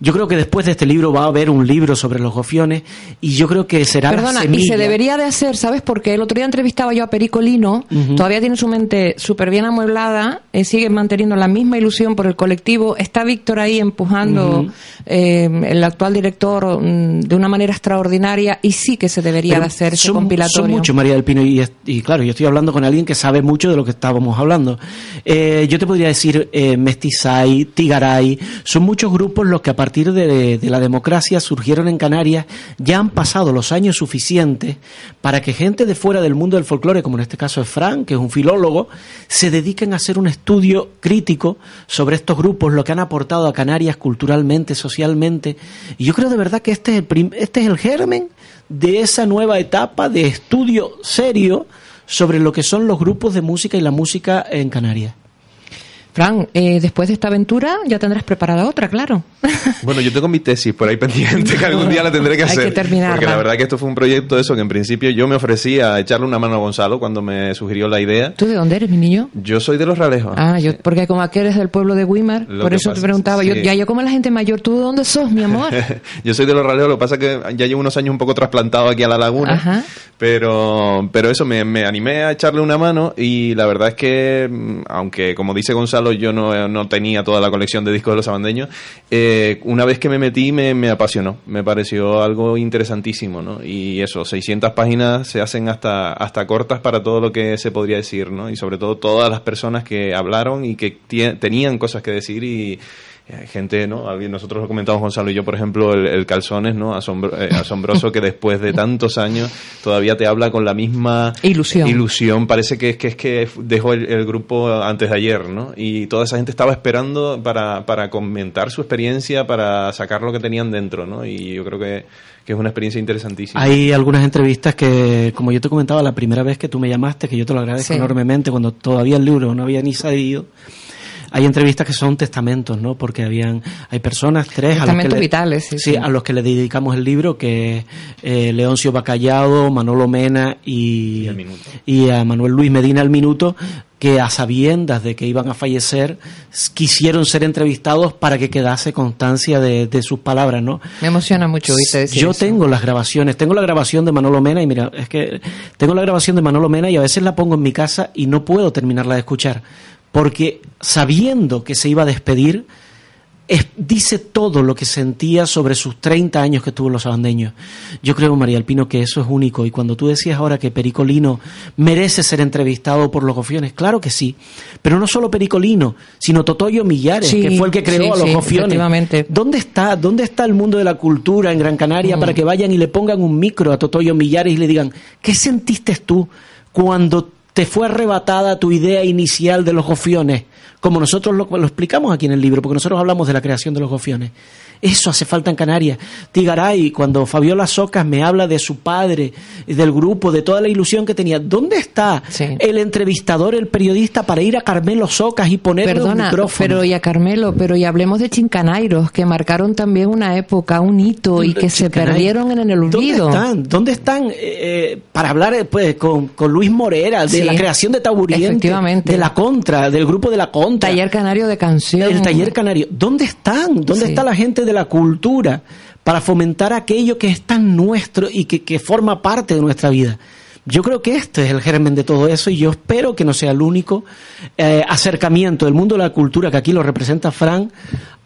Yo creo que después de este libro va a haber un libro sobre los gofiones y yo creo que será Perdona, y se debería de hacer, ¿sabes? Porque el otro día entrevistaba yo a Pericolino, todavía tiene su mente súper bien amueblada, eh, sigue manteniendo la misma ilusión por el colectivo, está Víctor ahí empujando eh, el actual director mm, de una manera extraordinaria y sí que se debería de hacer ese compilatorio. Son mucho, María del Pino, y, claro, yo estoy hablando con alguien que sabe mucho de lo que estábamos hablando. Eh, yo te podría decir Mestizay, Tigaray, son muchos grupos los que a a partir de, la democracia surgieron en Canarias, ya han pasado los años suficientes para que gente de fuera del mundo del folclore, como en este caso es Frank, que es un filólogo, se dediquen a hacer un estudio crítico sobre estos grupos, lo que han aportado a Canarias culturalmente, socialmente. Y yo creo de verdad que este es el, este es el germen de esa nueva etapa de estudio serio sobre lo que son los grupos de música y la música en Canarias. Fran, eh, después de esta aventura ya tendrás preparada otra, claro. Bueno, yo tengo mi tesis por ahí pendiente que algún día la tendré que hacer. Hay que terminar. Porque la verdad que esto fue un proyecto de eso que en principio yo me ofrecí a echarle una mano a Gonzalo cuando me sugirió la idea. ¿Tú de dónde eres, mi niño? Yo soy de Los Ralejos. Ah, yo, porque como aquí eres del pueblo de Wimar, por eso te preguntaba. Yo, ya yo como la gente mayor, ¿tú de dónde sos, mi amor? yo soy de Los Ralejos, lo que pasa es que ya llevo unos años un poco trasplantado aquí a la laguna. Ajá. Pero, pero eso, me, me animé a echarle una mano y la verdad es que, mm, aunque como dice Gonzalo, yo no, no tenía toda la colección de discos de los abandeños, eh, una vez que me metí me, me, apasionó, me pareció algo interesantísimo, ¿no? Y eso, 600 páginas se hacen hasta, hasta cortas para todo lo que se podría decir, ¿no? Y sobre todo todas las personas que hablaron y que tenían cosas que decir y gente, ¿no? Nosotros lo comentamos Gonzalo y yo, por ejemplo, el, Calzones, ¿no? Eh, asombroso que después de tantos años todavía te habla con la misma ilusión. ilusión. Parece que es que, es que dejó el, grupo antes de ayer, ¿no? Y toda esa gente estaba esperando para, para comentar su experiencia, para sacar lo que tenían dentro, ¿no? Y yo creo que, que es una experiencia interesantísima. Hay algunas entrevistas que, como yo te comentaba la primera vez que tú me llamaste, que yo te lo agradezco enormemente, cuando todavía el libro no había ni salido, hay entrevistas que son testamentos, ¿no? Porque habían, hay personas, tres, a los, que vitales, sí, a los que le dedicamos el libro, que eh, Leoncio Bacallado, Manolo Mena y, y, a Manuel Luis Medina al minuto, que a sabiendas de que iban a fallecer, quisieron ser entrevistados para que quedase constancia de, sus palabras, ¿no? Me emociona mucho oírte Yo tengo las grabaciones, tengo la grabación de Manolo Mena y mira, es que tengo la grabación de Manolo Mena y a veces la pongo en mi casa y no puedo terminarla de escuchar, porque sabiendo que se iba a despedir, dice todo lo que sentía sobre sus 30 años que tuvo los abandeños. Yo creo, María Alpino, que eso es único. Y cuando tú decías ahora que Pericolino merece ser entrevistado por los gofiones, claro que sí. Pero no solo Pericolino, sino Totoyo Millares, que fue el que creó a los gofiones. ¿Dónde está, ¿Dónde está el mundo de la cultura en Gran Canaria mm. para que vayan y le pongan un micro a Totoyo Millares y le digan, ¿qué sentiste tú cuando te fue arrebatada tu idea inicial de los gofiones? como nosotros lo, explicamos aquí en el libro, porque nosotros hablamos de la creación de los gofiones. Eso hace falta en Canarias. Tigaray, cuando Fabiola Socas me habla de su padre, del grupo, de toda la ilusión que tenía, ¿dónde está el entrevistador, el periodista para ir a Carmelo Socas y ponerle Perdona, un micrófono? Pero y a Carmelo, pero y hablemos de Chincanairos, que marcaron también una época, un hito y que se perdieron en el olvido. ¿Dónde están? ¿Dónde están eh, eh, para hablar eh, pues, con, Luis Morera de la creación de Taburiente, de la Contra, del grupo de la Contra? Taller Canario de Canción. El Taller Canario. ¿Dónde están? ¿Dónde está la gente de la cultura para fomentar aquello que es tan nuestro y que, que forma parte de nuestra vida? Yo creo que este es el germen de todo eso y yo espero que no sea el único eh, acercamiento del mundo de la cultura que aquí lo representa Fran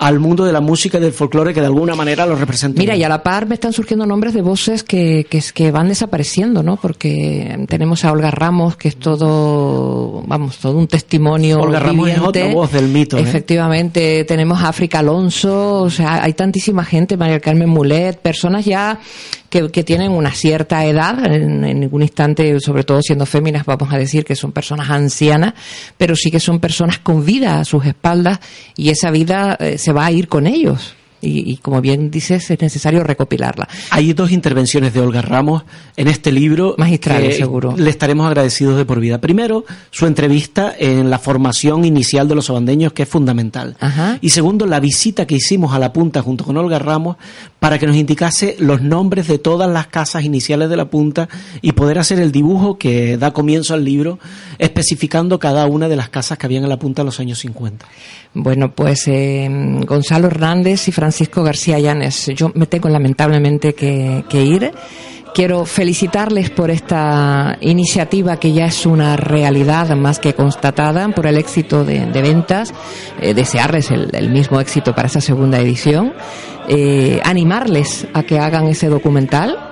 al mundo de la música y del folclore que de alguna manera lo representa. Mira, y a la par me están surgiendo nombres de voces que, que, que van desapareciendo, ¿no? Porque tenemos a Olga Ramos, que es todo, vamos, todo un testimonio. Olga Ramos es otra voz del mito. ¿eh? Efectivamente, tenemos a África Alonso, o sea, hay tantísima gente, María Carmen Mulet, personas ya que, tienen una cierta edad, en, en ningún instante, sobre todo siendo féminas, vamos a decir que son personas ancianas, pero sí que son personas con vida a sus espaldas y esa vida eh, se va a ir con ellos y, como bien dices, es necesario recopilarla. Hay dos intervenciones de Olga Ramos en este libro. Magistrales, seguro. Le estaremos agradecidos de por vida. Primero, su entrevista en la formación inicial de los abandeños, que es fundamental. Y segundo, la visita que hicimos a la punta junto con Olga Ramos para que nos indicase los nombres de todas las casas iniciales de la punta y poder hacer el dibujo que da comienzo al libro, especificando cada una de las casas que habían en la punta en los años 50. Bueno, pues eh, Gonzalo Hernández y Francisco García Llanes, yo me tengo lamentablemente que, ir. Quiero felicitarles por esta iniciativa que ya es una realidad más que constatada, por el éxito de, ventas, eh, desearles el, mismo éxito para esa segunda edición, eh, animarles a que hagan ese documental,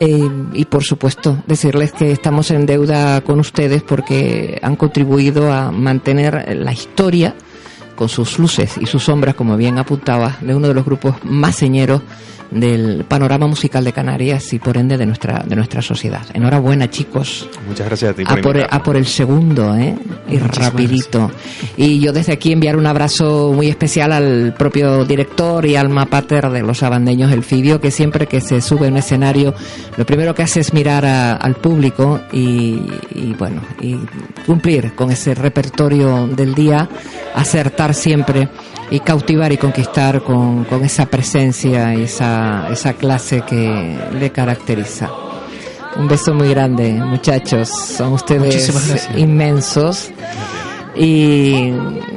y por supuesto decirles que estamos en deuda con ustedes porque han contribuido a mantener la historia con sus luces y sus sombras, como bien apuntaba, de uno de los grupos más señeros del panorama musical de Canarias y por ende de nuestra de nuestra sociedad. Enhorabuena, chicos. Muchas gracias a ti. Por a, por, a por, el segundo, ¿eh? Y rapidito. Y yo desde aquí enviar un abrazo muy especial al propio director y alma pater de los abandeños El Fidio, que siempre que se sube a un escenario, lo primero que hace es mirar al público y, y bueno, y cumplir con ese repertorio del día, acertar siempre y cautivar y conquistar con, con esa presencia y esa, esa clase que le caracteriza. Un beso muy grande, muchachos. Son ustedes inmensos. Y,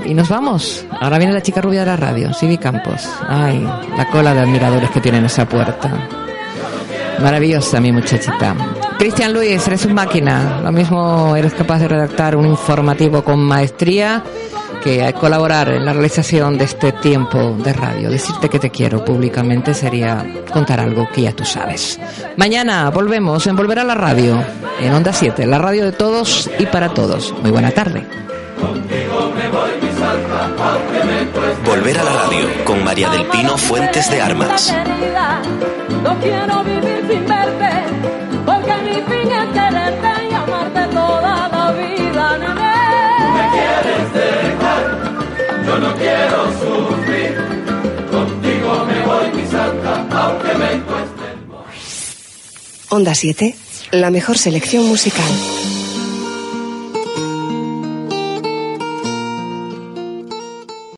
y, nos vamos. Ahora viene la chica rubia de la radio, Sibi Campos. Ay, la cola de admiradores que tiene en esa puerta. Maravillosa, mi muchachita. Cristian Luis, eres un máquina. Lo mismo eres capaz de redactar un informativo con maestría que colaborar en la realización de este tiempo de radio. Decirte que te quiero públicamente sería contar algo que ya tú sabes. Mañana volvemos en Volver a la Radio, en Onda 7, la radio de todos y para todos. Muy buena tarde. Volver a la radio con María del Pino Fuentes de Armas. No quiero vivir sin verte, porque mi fin Onda 7, la mejor selección musical.